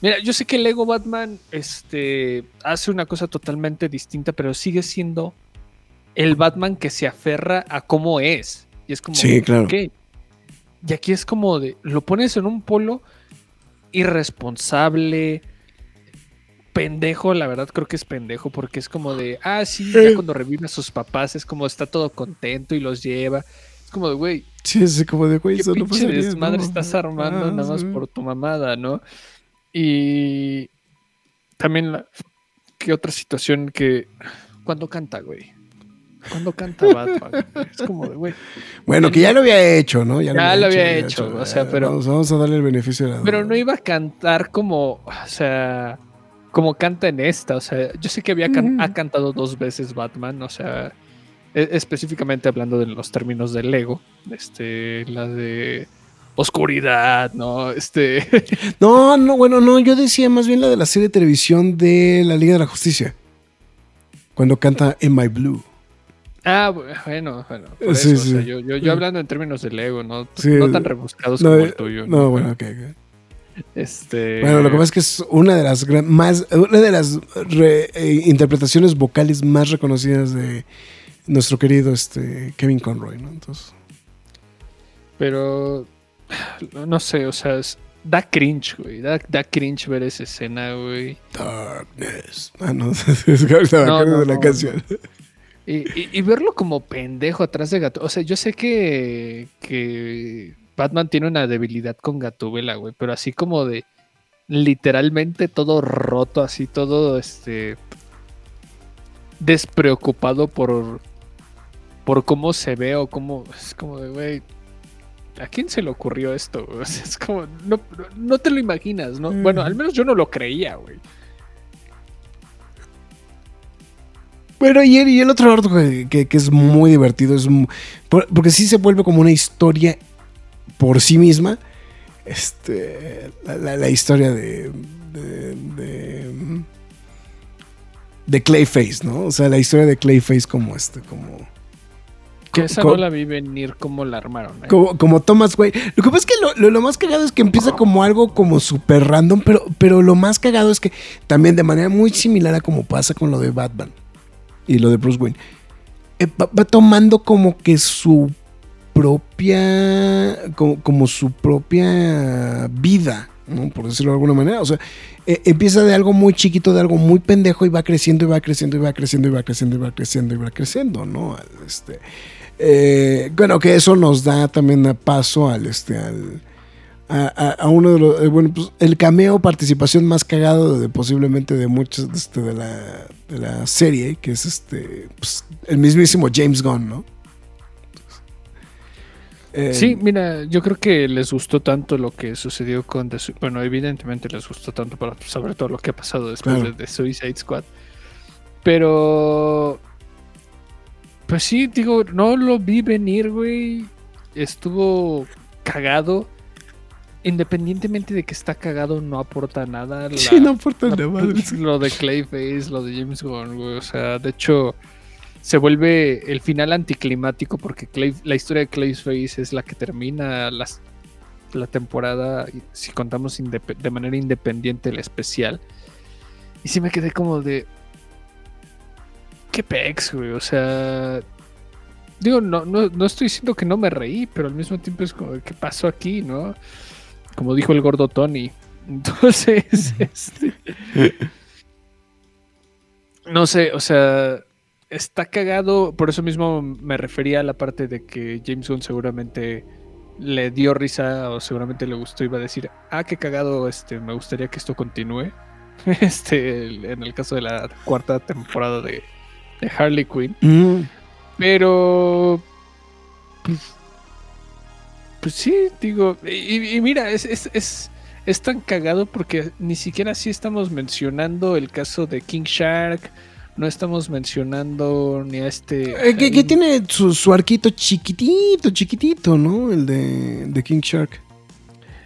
Mira, yo sé que el Lego Batman este, hace una cosa totalmente distinta, pero sigue siendo el Batman que se aferra a cómo es. Y es como, sí, claro. Y aquí es como de, lo pones en un polo irresponsable, pendejo, la verdad creo que es pendejo, porque es como de, ah, sí, ya cuando revive a sus papás es como está todo contento y los lleva. Es como de, güey. Sí, es como de, güey, eso no pasa desmadre estás armando ah, nada más por tu mamada, ¿no? Y también, la, ¿qué otra situación que. Cuando canta, güey? Cuando canta Batman? Es como de, güey. Bueno, que ya lo había hecho, ¿no? Ya, lo, había, hecho, o sea, pero. Vamos, a darle el beneficio de la Pero no iba a cantar como, o sea, como canta en esta, o sea, yo sé que había ha cantado dos veces Batman, o sea, e, específicamente hablando de los términos del Lego, este, la de oscuridad, ¿no? Este. No, no, bueno, no, yo decía más bien la de la serie de televisión de la Liga de la Justicia. Cuando canta In My Blue. Ah, bueno, bueno. yo, hablando en términos de Lego, no, no tan rebuscados como el tuyo. No, bueno, ok, Este... Bueno, lo que pasa es que es una de las más una de las eh, interpretaciones vocales más reconocidas de, nuestro querido este, Kevin Conroy, ¿no? Entonces. Pero no sé, o sea, es- da cringe, güey. Da, da cringe ver esa escena, güey. Darkness. Ah, no, es que ahorita me No, no, de la no, canción. Y, y- y verlo como pendejo atrás de Gato. O sea, yo sé que, que Batman tiene una debilidad con Gatúbela, güey. Pero así como de literalmente todo roto, así todo este despreocupado por por cómo se ve o cómo es como de güey. ¿A quién se le ocurrió esto? güey? O sea, es como, no, no te lo imaginas, ¿no? Bueno, al menos yo no lo creía, güey. Bueno, y el, y el otro arco que, que- que es muy divertido, es porque sí se vuelve como una historia por sí misma. Este, la, la- la historia de, de, de, de Clayface, ¿no? O sea, la historia de Clayface como este, como... Que esa no la vi venir como la armaron. ¿eh? Como, como Thomas Wayne. Lo que pasa es que lo, lo- lo más cagado es que empieza como algo como súper random, pero, pero lo más cagado es que también de manera muy similar a como pasa con lo de Batman y lo de Bruce Wayne, eh, va, tomando como que su propia, como, como su propia vida, ¿no? Por decirlo de alguna manera. O sea, eh, empieza de algo muy chiquito, de algo muy pendejo y va creciendo y va creciendo y va creciendo y va creciendo y va creciendo y va creciendo, ¿no? Este, eh, bueno, que eso nos da también paso al este al a, a- a uno de los eh, bueno pues el cameo participación más cagado de posiblemente de muchos de, este, de la de la serie que es este pues, el mismísimo James Gunn, ¿no? Eh, Sí, mira, yo creo que les gustó tanto lo que sucedió con The Bueno, evidentemente les gustó tanto para saber todo lo que ha pasado después Claro. de The Suicide Squad. Pero. Pues sí, digo, no lo vi venir, güey. Estuvo cagado. Independientemente de que está cagado, no aporta nada. sí, no importa la- nada lo de Clayface, lo de James Gunn, güey. O sea, de hecho, se vuelve el final anticlimático porque Clay- la historia de Clayface es la que termina las- la temporada, si contamos de manera independiente el especial. Y sí me quedé como de. ¿Qué pex, güey? O sea. Digo, no, no, no estoy diciendo que no me reí, pero al mismo tiempo es como, ¿qué pasó aquí, no? Como dijo el gordo Tony. Entonces, este. No sé, o sea, está cagado. Por eso mismo me refería a la parte de que James Gunn seguramente le dio risa o seguramente le gustó. Iba a decir, ah, qué cagado, este, me gustaría que esto continúe. Este, en el caso de la cuarta temporada de, de Harley Quinn. Mm, Pero. Pues, pues sí, digo. Y, y mira, es, es, es, es tan cagado porque ni siquiera así estamos mencionando el caso de King Shark. No estamos mencionando ni a este. eh, que, que tiene su, su arquito chiquitito, chiquitito, ¿no? El de, de King Shark.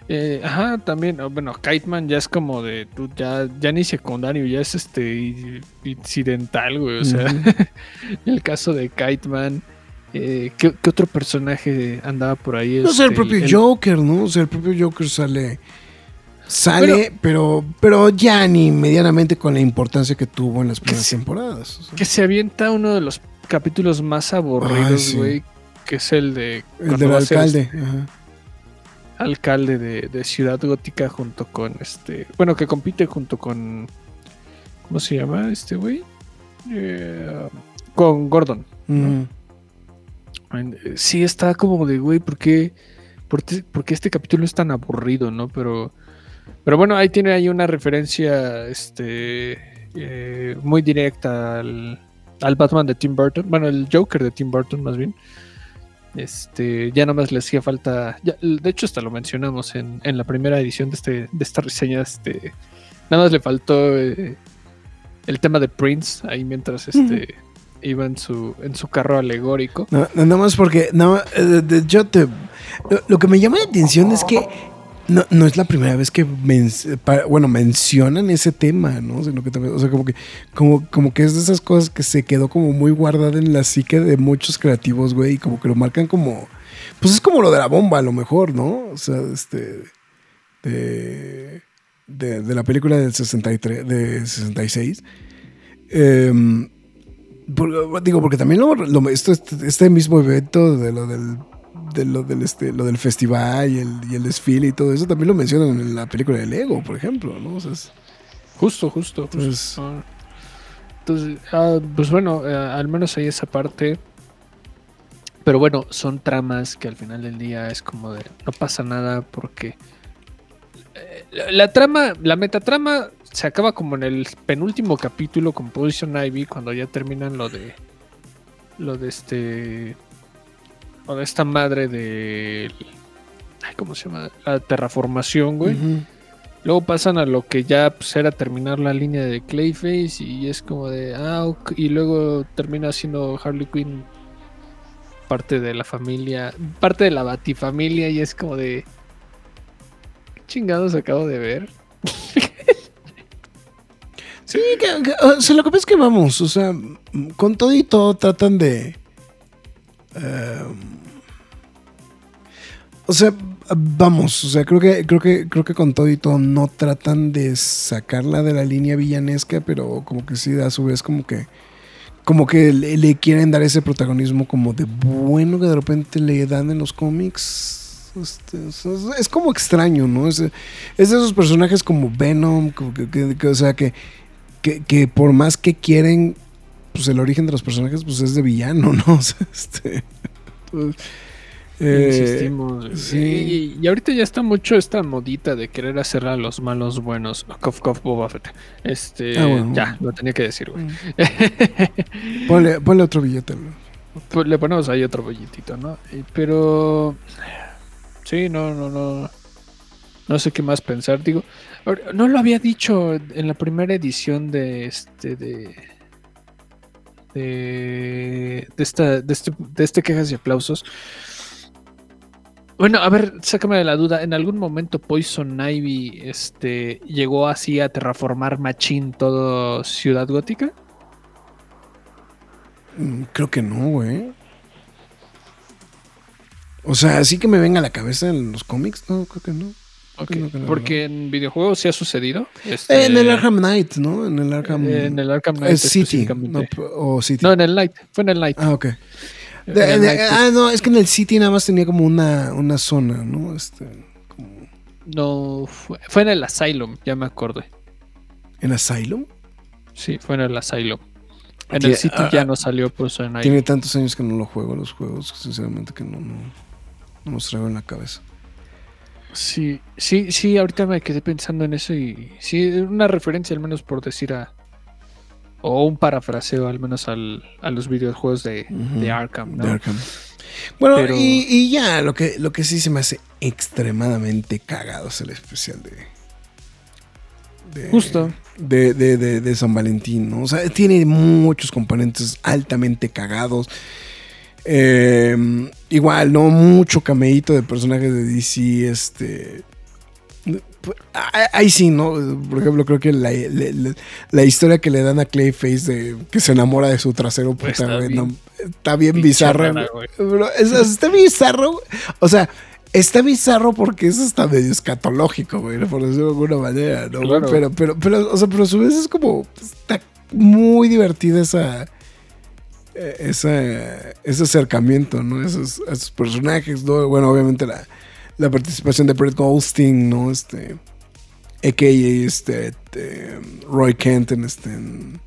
Eh, ajá, también. Bueno, Kiteman ya es como de. Ya, ya ni secundario, ya es este. incidental, güey. O sea, el caso de Kiteman. Eh, ¿qué, qué otro personaje andaba por ahí? No sé, el Este, propio el- Joker, ¿no? O sea, el propio Joker sale. Sale, pero, pero ya ni medianamente con la importancia que tuvo en las primeras temporadas. o sea. que se avienta uno de los capítulos más aburridos, sí. güey. Que es el de. el del alcalde. ajá. alcalde de, de Ciudad Gótica junto con este. Bueno, que compite junto con. ¿Cómo se llama este güey? Eh, con Gordon. Mm. Sí, está como de, güey, ¿por qué, por, qué- este capítulo es tan aburrido, no? Pero, pero bueno, ahí tiene ahí una referencia este, eh, muy directa al, al Batman de Tim Burton. Bueno, el Joker de Tim Burton, más bien. Este, ya nomás le hacía falta. de hecho, hasta lo mencionamos en, en la primera edición de, este, de esta reseña. Este, nada más le faltó eh, el tema de Prince ahí mientras este, iba en su, en su carro alegórico. Nada más porque no, eh, yo te, lo, que me llama la atención es que no, no es la primera vez que bueno, mencionan ese tema, ¿no? Sino que también, o sea, como que, como, como que es de esas cosas que se quedó como muy guardada en la psique de muchos creativos, güey, y como que lo marcan como, pues es como lo de la bomba, a lo mejor, ¿no? O sea, este, de, de, la película del 63, de 66. Em, por- digo, porque también lo, lo- esto, este, este mismo evento de lo del, de lo del, este, lo del festival y el, y el desfile y todo eso también lo mencionan en la película de Lego, por ejemplo, ¿no? O sea, es- Justo, justo. Entonces- Ah. Entonces, ah, pues bueno, eh, al menos hay esa parte. Pero bueno, son tramas que al final del día es como de no pasa nada porque eh, la, la trama, la metatrama se acaba como en el penúltimo capítulo con Poison Ivy cuando ya terminan lo de lo de este o de esta madre de ay, ¿cómo se llama? La terraformación, güey. Luego pasan a lo que ya pues, era terminar la línea de Clayface y es como de, ah, ok, y luego termina siendo Harley Quinn parte de la familia, parte de la Batifamilia y es como de, ¿qué chingados acabo de ver? Sí, que- que- lo que pasa es que vamos, o sea, con todo y todo tratan de... em, o sea, vamos, o sea, creo que, creo que, creo que con todo y todo no tratan de sacarla de la línea villanesca, pero como que sí, a su vez, como que, como que le, quieren dar ese protagonismo como de bueno que de repente le dan en los cómics. Este, es, como extraño, ¿no? Es, es de esos personajes como Venom, que- que, o sea, que, que, que por más que quieren, pues el origen de los personajes, pues es de villano, ¿no? O sea, este. entonces, eh, Insistimos. sí. Y, y ahorita ya está mucho esta modita de querer hacer a los malos buenos. Cof, cof, Boba Fett. Este, Ah, bueno. ya, lo tenía que decir, güey. ponle, ponle otro billete. ¿no? Pues le ponemos ahí otro bolletito, ¿no? Pero. Sí, no, no, no. No sé qué más pensar. Digo, no lo había dicho en la primera edición de este. de. de. de esta. de este, de este quejas y aplausos. Bueno, a ver, sácame de la duda. ¿En algún momento Poison Ivy este, llegó así a terraformar Machín todo Ciudad Gótica? Mm, Creo que no, güey. O sea, así que me venga a la cabeza en los cómics, no, creo que no. No, Porque en videojuegos sí ha sucedido. este, En el Arkham Knight, ¿no? En el Arkham. En el Arkham Knight City. o City. No, en el Night. Fue en el Night. Ah, ok. En De- el de- Night, pues, ah, no, es que en el City nada más tenía como una, una zona, ¿no? Este, como No, fue, fue en el Asylum, ya me acordé. en Asylum. Sí, fue en el Asylum. En el City ah, ya no salió pues en ahí. Tiene tantos años que no lo juego los juegos, sinceramente que no, no, no los traigo en la cabeza. Sí, sí, sí, ahorita me quedé pensando en eso y sí, una referencia al menos por decir a... O un parafraseo al menos al, a los videojuegos de, de Arkham, ¿no? de Arkham. Bueno, Pero- y, y ya, lo que, lo que sí se me hace extremadamente cagado es el especial de. de- Justo. De, de, de, de San Valentín, ¿no? O sea, tiene muchos componentes altamente cagados. Eh, igual, ¿no? Mucho cameíto de personajes de DC, este. ah, Ahí sí, ¿no? Por ejemplo, creo que la, la- historia que le dan a Clayface de que se enamora de su trasero, puta, Está bien no, está bien pinche bizarra. rara, es- está bizarro. O sea, está bizarro porque eso está medio escatológico, güey, por decirlo de alguna manera, ¿no? güey? Claro. Pero, pero, pero, o sea, pero a su vez es como. Está muy divertida esa. Eh, Esa, ese acercamiento, ¿no? Esos, esos personajes, ¿no? Bueno, obviamente la, la participación de Brett Goldstein, ¿no? Este. A.K.A. este, este, Roy Kent en este. En,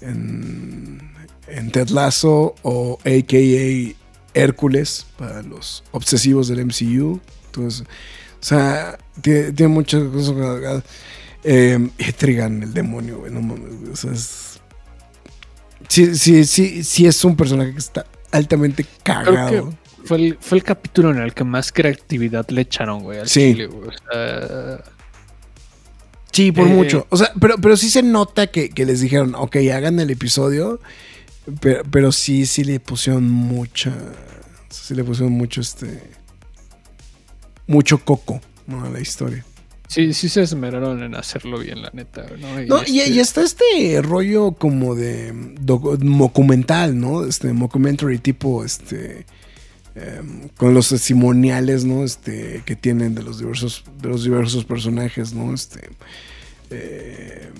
en, en Ted Lasso o A.K.A. Hércules para los obsesivos del MCU. Entonces, o sea, tiene, muchas cosas. Eh, Etrigan, el demonio, güey, no o sea, es- sí, sí, sí, sí es un personaje que está altamente cagado. Fue el, fue el capítulo en el que más creatividad le echaron, güey, al Sí. chile, güey. O sea, Sí, por Eh, mucho. O sea, pero, pero sí se nota que, que les dijeron, ok, hagan el episodio, pero, pero sí, sí le pusieron mucha, sí le pusieron mucho este, mucho coco, ¿no? A la historia. Sí, sí se esmeraron en hacerlo bien, la neta, ¿no? No, y, este- y está este rollo como de docu- documental, ¿no? Este documentary tipo, este, em, con los testimoniales, ¿no? Este, que tienen de los diversos, de los diversos personajes, ¿no? Este, em,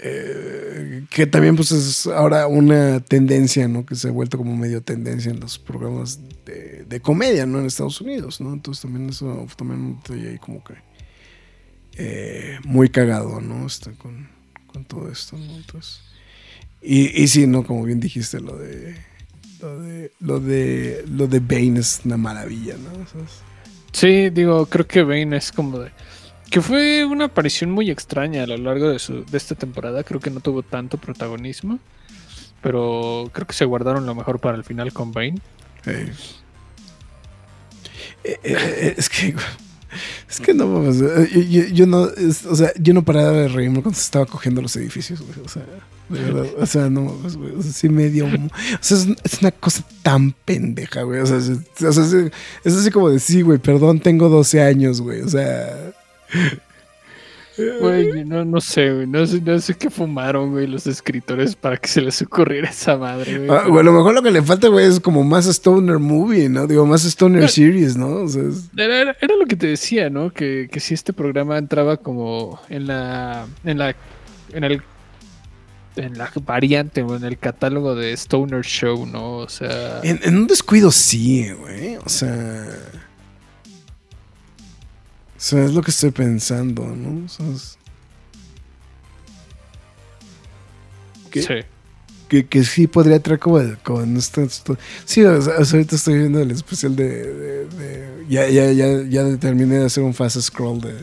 eh, que también pues es ahora una tendencia, ¿no? Que se ha vuelto como medio tendencia en los programas de, de comedia, ¿no? En Estados Unidos, ¿no? Entonces también eso también estoy ahí como que eh, muy cagado, ¿no? Está con, con todo esto, ¿no? Entonces, y, y sí, ¿no? Como bien dijiste, lo de lo de lo de lo de Bane es una maravilla, ¿no? O sea, es- Sí, digo, creo que Bane es como de. Que fue una aparición muy extraña a lo largo de, su, de esta temporada. Creo que no tuvo tanto protagonismo. Pero creo que se guardaron lo mejor para el final con Bane. Eh, eh, eh, es que es que no yo, yo- yo no o sea yo no paraba de reírme cuando se estaba cogiendo los edificios güey, o sea de verdad o sea no mames, güey, o sea sí me dio o sea es, una cosa tan pendeja güey o sea, es, o sea, es así como de sí güey perdón tengo 12 años güey o sea Güey, no, no sé, güey. No sé, no sé qué fumaron, güey, los escritores para que se les ocurriera esa madre, güey. ah, güey, a lo mejor lo que le falta güey es como más stoner movie no digo más stoner series no o sea es- Era, era- era lo que te decía, ¿no? Que, que si este programa entraba como en la. en la. en el. en la variante o en el catálogo de Stoner Show, ¿no? O sea. En, en un descuido sí, güey. O sea. Sea, es lo que estoy pensando, ¿no? O sea, es- ¿Qué? Sí. que, que sí podría traer como, el- como en esto, esto- Sí, o sea, ahorita estoy viendo el especial de. de- de- ya, ya, ya, ya terminé de hacer un fast scroll de.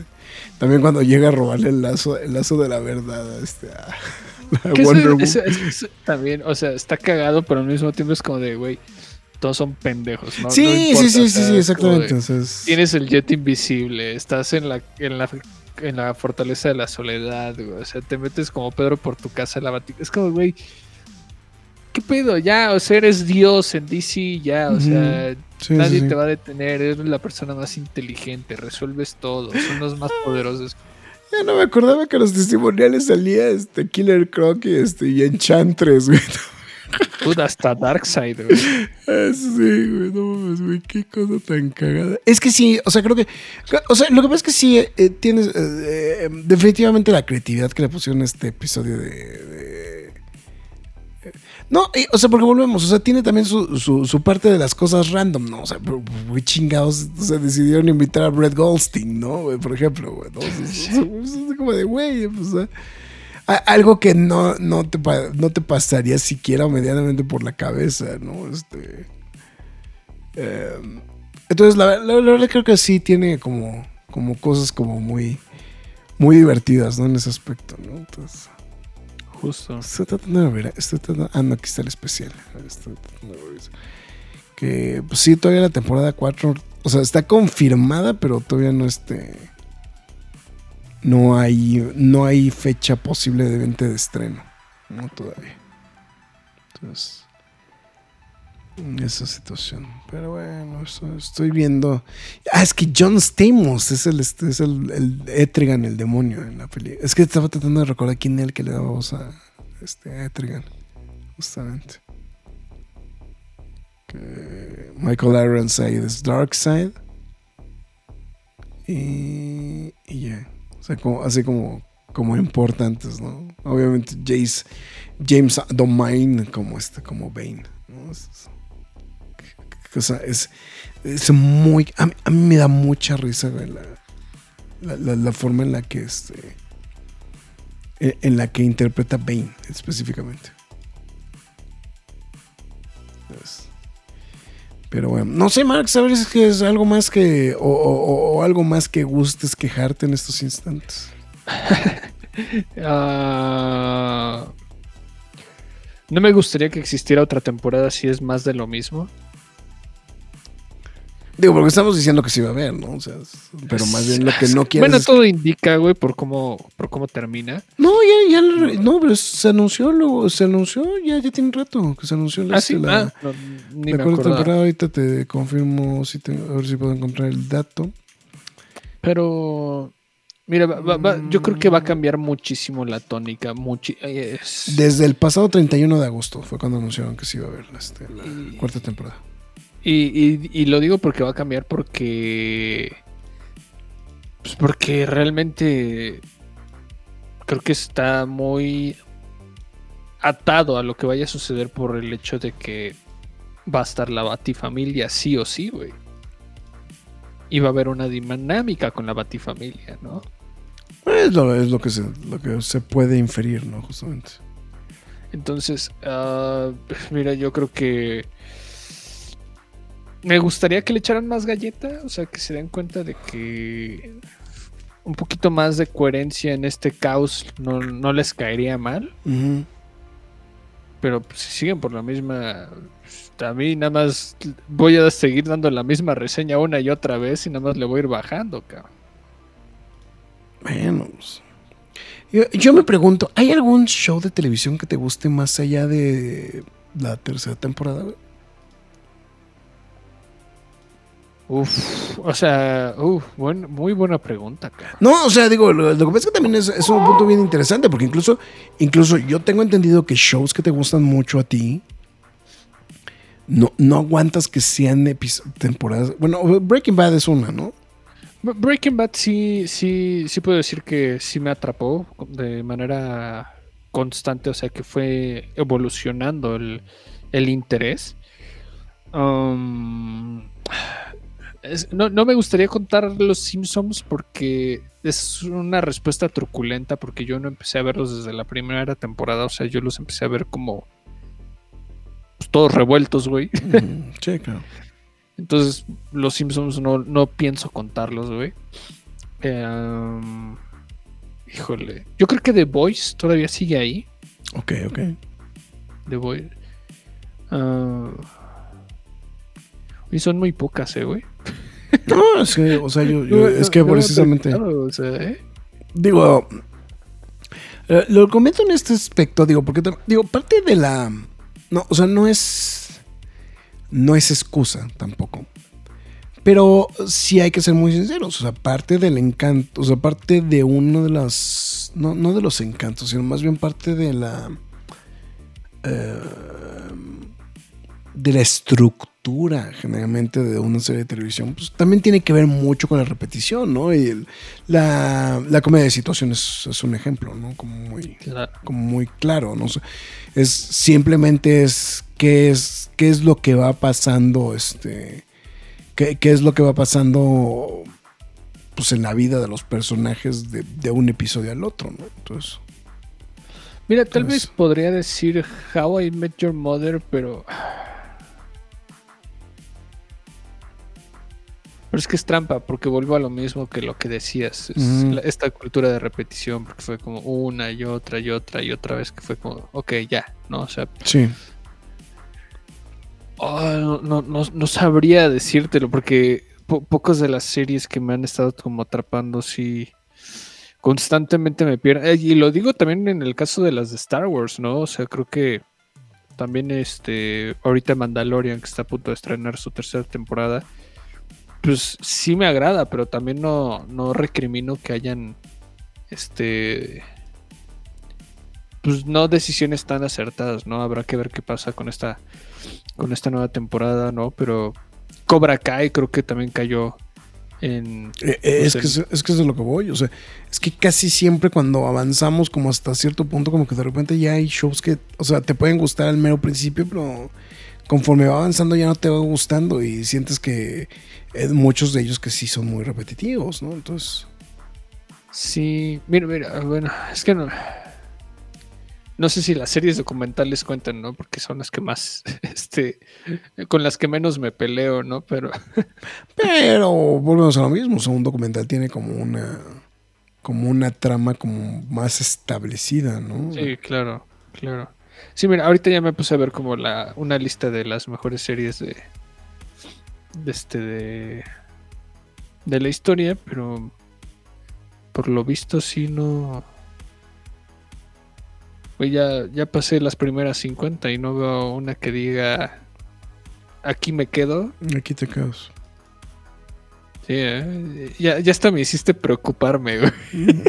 También cuando llega a robarle el lazo, el lazo de la verdad este. a- a Que Wonder Woman. también, o sea, está cagado, pero al mismo tiempo es como de, güey, todos son pendejos, ¿no? Sí, sí, importa, sí, o sí, sea, sí, exactamente. Tienes el jet invisible, estás en la, en la, en la fortaleza de la soledad, güey. O sea, te metes como Pedro por tu casa a la batica. Es como, güey, ¿qué pedo? Ya, o sea, eres Dios en DC, ya, o sea, sí, nadie sí. te va a detener, eres la persona más inteligente, resuelves todo, son los más poderosos. Ya no me acordaba que los testimoniales salía este Killer Croc y, este, y Enchantress, güey. Hasta Darkseid, güey. Sí, güey, no mames, güey, qué cosa tan cagada. Es que sí, o sea, creo que. O sea, lo que pasa es que sí eh, tienes. eh, eh, definitivamente la creatividad que le pusieron este episodio de. eh, no, eh, o sea, porque volvemos, o sea, tiene también su, su, parte de las cosas random, ¿no? O sea, güey, chingados, o sea, decidieron invitar a Brett Goldstein, ¿no? Por ejemplo, güey, ¿no? Como de, güey, pues, o sea, algo que no, no, te, no te pasaría siquiera medianamente por la cabeza, ¿no? Este. eh, entonces, la, la- la verdad creo que sí tiene como, como cosas como muy, muy divertidas, ¿no? En ese aspecto, ¿no? Entonces, Justo. estoy tratando de ver, estoy tratando, ah, no, aquí está el especial. Estoy tratando de ver eso. Que, pues sí, todavía la temporada 4, o sea, está confirmada, pero todavía no este... No hay, no hay fecha posible de venta de estreno. No todavía. Entonces, en esa situación. Pero bueno, estoy viendo. Ah, es que John Stamos es el, este, es el, el Etrigan, el demonio en la peli. Es que estaba tratando de recordar quién era el que le daba voz a este a Etrigan. Justamente. Que Michael Ironside es Darkseid. Y, y ya. Sea, como, así como, importantes, ¿no? Obviamente Jace, James Domain como este, como Bane. ¿no? Es, o sea, es, es muy. A mí, me da mucha risa, la, la, forma en la que este. En, en la que interpreta Bane específicamente. Es- pero bueno, no sé, Marx, a que es algo más que. O algo más que gustes quejarte en estos instantes. Ah, no me gustaría que existiera otra temporada si es más de lo mismo. Digo, porque estamos diciendo que sí va a haber, ¿no? O sea, pero más bien lo que no quieres. Bueno, es- todo indica, güey, por cómo, por cómo termina. No, ya, ya. No, pero se anunció, luego, se anunció, ya, ya tiene rato que se anunció la, Ah, sí, la, ah, no, ni la me cuarta temporada. Ahorita te confirmo, si te- a ver si puedo encontrar el dato. Pero, mira, va- va- va- yo creo que va a cambiar muchísimo la tónica. muchi- eh, es- Desde el pasado 31 de agosto fue cuando anunciaron que sí iba a haber la, este, la Y- cuarta temporada. Y, y- y lo digo porque va a cambiar porque. Pues porque realmente. creo que está muy atado a lo que vaya a suceder por el hecho de que va a estar la Batifamilia sí o sí, güey. Y va a haber una dinámica con la Batifamilia, ¿no? Es lo, es lo que, se, lo que se puede inferir, ¿no? Justamente. Entonces, ah, mira, yo creo que me gustaría que le echaran más galleta, o sea, que se den cuenta de que un poquito más de coherencia en este caos no, no les caería mal. Pero pues, si siguen por la misma. pues, A mí nada más voy a seguir dando la misma reseña una y otra vez y nada más le voy a ir bajando, cabrón. Bueno, pues. Yo, yo me pregunto, ¿hay algún show de televisión que te guste más allá de la tercera temporada? güey? Uf, o sea, uf, buen- muy buena pregunta, cabrón. No, o sea, digo, lo, lo que pasa es que también es, es un punto bien interesante, porque incluso, incluso yo tengo entendido que shows que te gustan mucho a ti, no, no aguantas que sean temporadas. Bueno, Breaking Bad es una, ¿no? Bre- Breaking Bad sí, sí, sí puedo decir que sí me atrapó de manera constante, o sea que fue evolucionando el, el interés. Um, es- no, no me gustaría contar los Simpsons porque es una respuesta truculenta porque yo no empecé a verlos desde la primera temporada, o sea, yo los empecé a ver como pues, todos revueltos, güey. Mm, sí, claro. Entonces, los Simpsons no, no pienso contarlos, güey. Eh, um, híjole. Yo creo que The Voice todavía sigue ahí. Ok, ok. The Voice. Ah, y son muy pocas, eh, güey. No, es que, o sea, yo, yo- es que precisamente. claro, o sea, ¿eh? Digo, eh, lo comento en este aspecto, digo, porque digo, parte de la. No, o sea, no es. No es excusa tampoco. Pero sí hay que ser muy sinceros. O sea, parte del encanto. O sea, parte de uno de las. No, no de los encantos, sino más bien parte de la. eh, de la estructura generalmente de una serie de televisión, pues también tiene que ver mucho con la repetición, ¿no? Y el- la, la comedia de situaciones es un ejemplo, ¿no? Como muy, Claro. como muy claro, ¿no? Es simplemente es qué es qué es lo que va pasando, este, qué, qué es lo que va pasando, pues en la vida de los personajes de, de un episodio al otro, ¿no? Entonces, Mira, tal vez podría decir How I Met Your Mother, pero. Pero es que es trampa, porque vuelvo a lo mismo que lo que decías. Es Ujú. la- esta cultura de repetición, porque fue como una y otra y otra y otra vez que fue como, ok, ya, ¿no? O sea, sí. oh, no, no, no, no sabría decírtelo, porque po- pocas de las series que me han estado como atrapando, sí. Constantemente me pierden. Eh, Y lo digo también en el caso de las de Star Wars, ¿no? O sea, creo que también este. Ahorita Mandalorian, que está a punto de estrenar su tercera temporada. Pues sí me agrada, pero también no, no recrimino que hayan. Este. Pues no decisiones tan acertadas, ¿no? Habrá que ver qué pasa con esta. Con esta nueva temporada, ¿no? Pero. Cobra Kai creo que también cayó en. Eh, eh, es, Pues que, es, es que eso es lo que voy. O sea, es que casi siempre cuando avanzamos como hasta cierto punto, como que de repente ya hay shows que, o sea, te pueden gustar al mero principio, pero conforme va avanzando ya no te va gustando y sientes que eh, muchos de ellos que sí son muy repetitivos, ¿no? Entonces, Sí, mira, mira, bueno, es que no. No sé si las series documentales cuentan, ¿no? Porque son las que más, este, con las que menos me peleo, ¿no? Pero pero volvemos a lo mismo. O sea, un documental tiene como una, como una trama como más establecida, ¿no? sí, claro, claro. Sí, mira, ahorita ya me puse a ver como la, una lista de las mejores series de, de este, de, de la historia, pero por lo visto sí no. Pues ya, ya pasé las primeras 50 y no veo una que diga aquí me quedo. Aquí te quedas. Sí, ¿eh? ya, ya hasta me hiciste preocuparme, güey.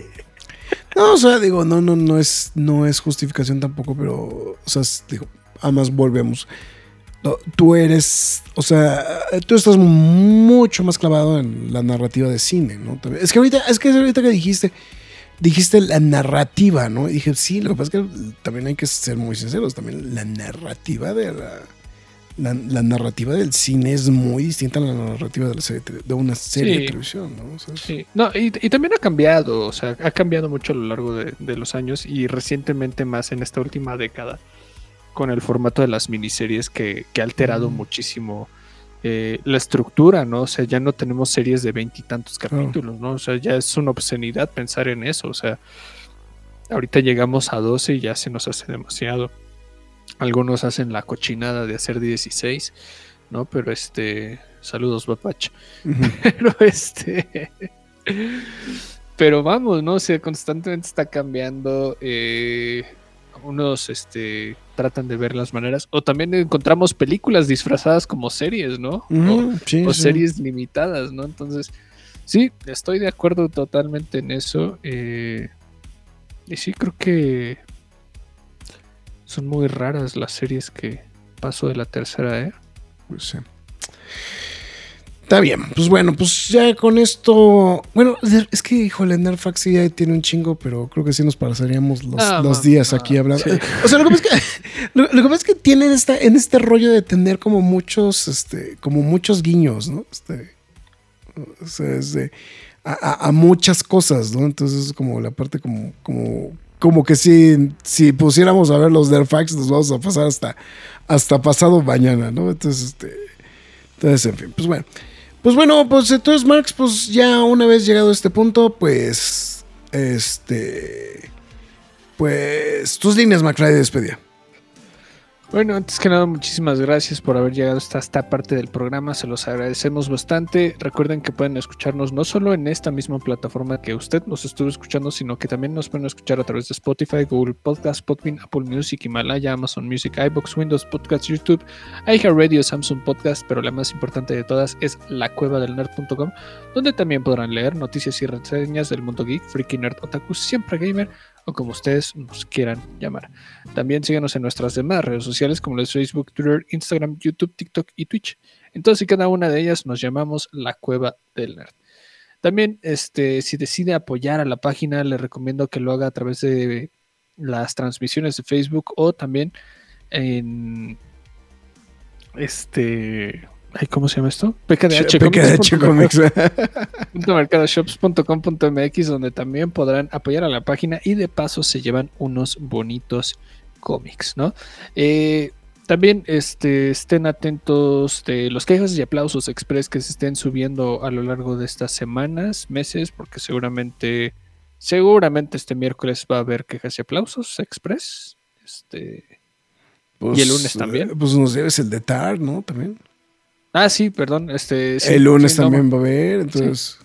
No, o sea, digo, no, no, no es, no es justificación tampoco, pero, o sea, digo, además volvemos. Tú eres, o sea, tú estás mucho más clavado en la narrativa de cine, ¿no? Es que ahorita, es que ahorita que dijiste, dijiste la narrativa, ¿no? Y dije, sí, lo que pasa es que también hay que ser muy sinceros, también la narrativa de la... La, la narrativa del cine es muy distinta a la narrativa de, la serie, de una serie Sí. de televisión, ¿no? O sea, es- Sí, no, y, y también ha cambiado, o sea, ha cambiado mucho a lo largo de, de los años y recientemente más en esta última década con el formato de las miniseries que, que ha alterado Mm. muchísimo eh, la estructura, ¿no? O sea, ya no tenemos series de veintitantos capítulos, ¿no? O sea, ya es una obscenidad pensar en eso, o sea, ahorita llegamos a 12 y ya se nos hace demasiado. Algunos hacen la cochinada de hacer 16, ¿no? Pero este, saludos, Bapach. Ujú. Pero este. Pero vamos, ¿no? O sea, constantemente está cambiando. eh, unos este, tratan de ver las maneras. O también encontramos películas disfrazadas como series, ¿no? O- sí, o sí. series limitadas, ¿no? Entonces, sí, estoy de acuerdo totalmente en eso. eh, y sí, creo que son muy raras las series que paso de la tercera, ¿eh? Pues sí. Está bien, pues bueno, pues ya con esto. Bueno, es que, híjole, Nerfax sí ya tiene un chingo, pero creo que sí nos pasaríamos los, Ah, días ah, aquí hablando. sí. O sea, lo que pasa es que, lo, lo que pasa es que tienen esta, en este rollo de tener como muchos, este, como muchos guiños, ¿no? Este, o sea, es de- a, a- a muchas cosas, ¿no? Entonces es como la parte como, como, como que si, si pusiéramos a ver los Nerfax, nos vamos a pasar hasta, hasta pasado mañana, ¿no? Entonces, este. Entonces, en fin, pues bueno. Pues bueno, pues entonces, Marx, pues ya una vez llegado a este punto, pues. Este. Pues. Tus líneas, McFly, de despedida. Bueno, antes que nada, muchísimas gracias por haber llegado hasta esta parte del programa. Se los agradecemos bastante. Recuerden que pueden escucharnos no solo en esta misma plataforma que usted nos estuvo escuchando, sino que también nos pueden escuchar a través de Spotify, Google Podcast, Podbean, Apple Music, Himalaya, Amazon Music, iBox, Windows Podcast, YouTube, iHeartRadio, Samsung Podcast, pero la más importante de todas es la cueva del nerd.com, donde también podrán leer noticias y reseñas del mundo geek, freaky nerd, otaku, siempre gamer o como ustedes nos quieran llamar. También síganos en nuestras demás redes sociales como los Facebook, Twitter, Instagram, YouTube, TikTok y Twitch. En todas y cada una de ellas nos llamamos La Cueva del Nerd. También, este, si decide apoyar a la página, le recomiendo que lo haga a través de las transmisiones de Facebook o también en este, ay, ¿cómo se llama esto? PKDH PKDH Comics. mercadoshops.com.mx donde también podrán apoyar a la página y de paso se llevan unos bonitos cómics, ¿no? Eh, también este, estén atentos de los quejas y aplausos express que se estén subiendo a lo largo de estas semanas, meses, porque seguramente, seguramente este miércoles va a haber quejas y aplausos express. Este, Pues, ¿Y el lunes también? eh, Pues nos debes el de Tar, ¿no? También. Ah, sí, perdón. Este, sí, el lunes sí, no, también va a haber, entonces.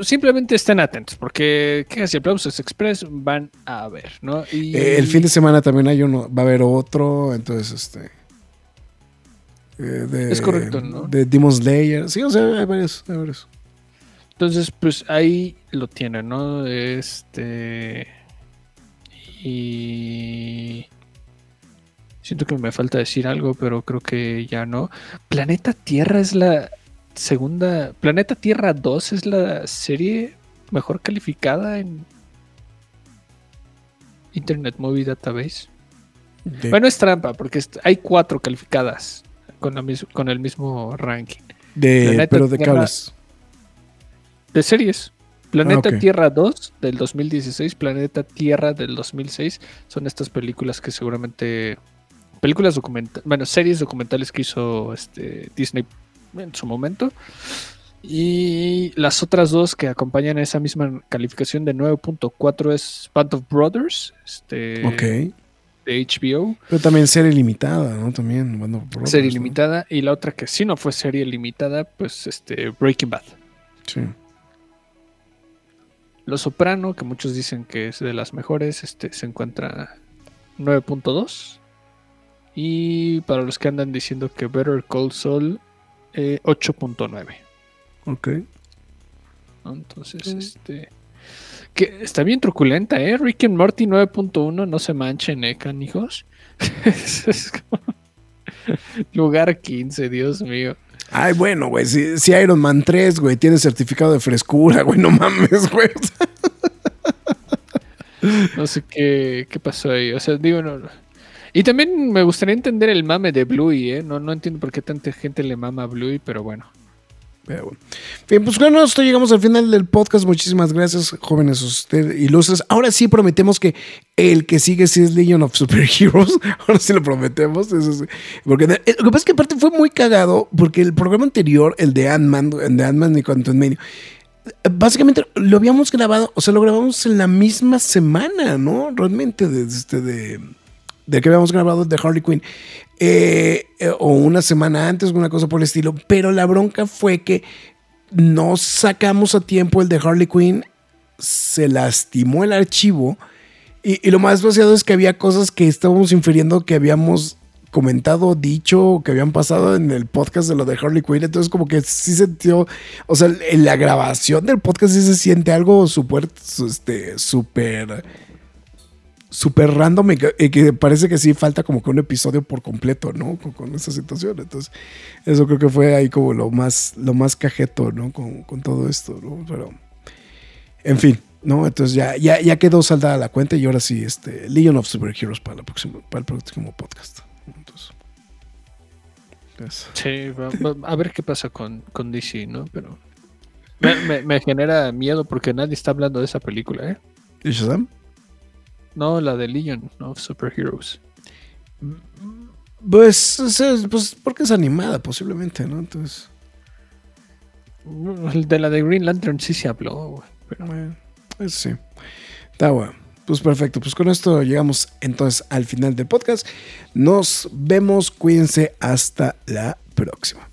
Simplemente estén atentos, porque quejas y aplausos express van a haber, ¿no? Y eh, el fin de semana también hay uno, va a haber otro, entonces este. eh, de, Es correcto, ¿no? De Demon Slayer. Sí, o sea, hay varios, hay varios. Entonces, pues ahí lo tienen, ¿no? Este. Y. Siento que me falta decir algo, pero creo que ya no. Planeta Tierra es la segunda. Planeta Tierra 2 es la serie mejor calificada en Internet Movie Database. De- Bueno, es trampa, porque hay cuatro calificadas con, la mis- con el mismo ranking. de, Planeta pero de Tierra-. De series. Planeta Ah, ok. Tierra 2 del 2016, Planeta Tierra del 2006. Son estas películas que seguramente. Películas documentales. Bueno, series documentales que hizo este, Disney en su momento. Y las otras dos que acompañan esa misma calificación de 9.4 es Band of Brothers. Este, Ok. De HBO. Pero también serie limitada, ¿no? También. Por serie limitada. Y la otra que sí no fue serie limitada, pues este Breaking Bad. Sí. Los Soprano, que muchos dicen que es de las mejores, este se encuentra 9.2. Y para los que andan diciendo que Better Call Saul, eh, 8.9. Ok. ¿no? Entonces, este. Que está bien truculenta, ¿eh? Rick and Morty 9.1, no se manchen, ¿eh, canijos? es como- Lugar 15, Dios mío. Ay, bueno, güey. Si, si Iron Man 3, güey, tiene certificado de frescura, güey, no mames, güey. No sé qué, qué pasó ahí. O sea, digo, no. Y también me gustaría entender el mame de Bluey, ¿eh? No, no entiendo por qué tanta gente le mama a Bluey, pero bueno. Pero bueno. Bien, pues bueno, nosotros llegamos al final del podcast. Muchísimas gracias, jóvenes ustedes ilustres. Ahora sí prometemos que el que sigue sí es Legion of Superheroes. Ahora sí lo prometemos. Porque eh, lo que pasa es que aparte fue muy cagado porque el programa anterior, el de Ant-Man, el de Ant-Man y Quantum Medio, básicamente lo habíamos grabado, o sea, lo grabamos en la misma semana, ¿no? Realmente, de, este, de que habíamos grabado de Harley Quinn. Eh, eh, o una semana antes, una cosa por el estilo. Pero la bronca fue que no sacamos a tiempo el de Harley Quinn, se lastimó el archivo. Y, y lo más vaciado es que había cosas que estábamos infiriendo que habíamos comentado, dicho, que habían pasado en el podcast de lo de Harley Quinn. Entonces, como que sí sintió, o sea, en la grabación del podcast sí se siente algo súper, este, súper súper random y que, parece que sí falta como que un episodio por completo, ¿no? Con, con esa situación. Entonces, eso creo que fue ahí como lo más, lo más cajeto, ¿no? Con, con todo esto, ¿no? Pero, en fin, ¿no? Entonces ya, ya, ya quedó saldada la cuenta y ahora sí, este, Legion of Superheroes para, la próxima, para el próximo podcast. Entonces, eso. Sí, va- va- a ver qué pasa con, con DC, ¿no? Pero me, me- me genera miedo porque nadie está hablando de esa película, ¿eh? ¿Y Shazam? No, la de Legion of Superheroes. Pues, pues porque es animada posiblemente, ¿no? Entonces, De la de Green Lantern sí se habló, güey, pero bueno, eso sí. Está bueno. Pues perfecto, pues con esto llegamos entonces al final del podcast. Nos vemos, cuídense, hasta la próxima.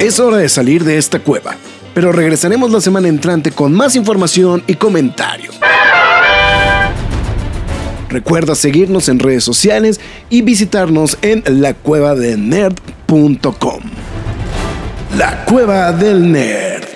Es hora de salir de esta cueva, pero regresaremos la semana entrante con más información y comentarios. Recuerda seguirnos en redes sociales y visitarnos en lacuevadelnerd.com. La Cueva del Nerd.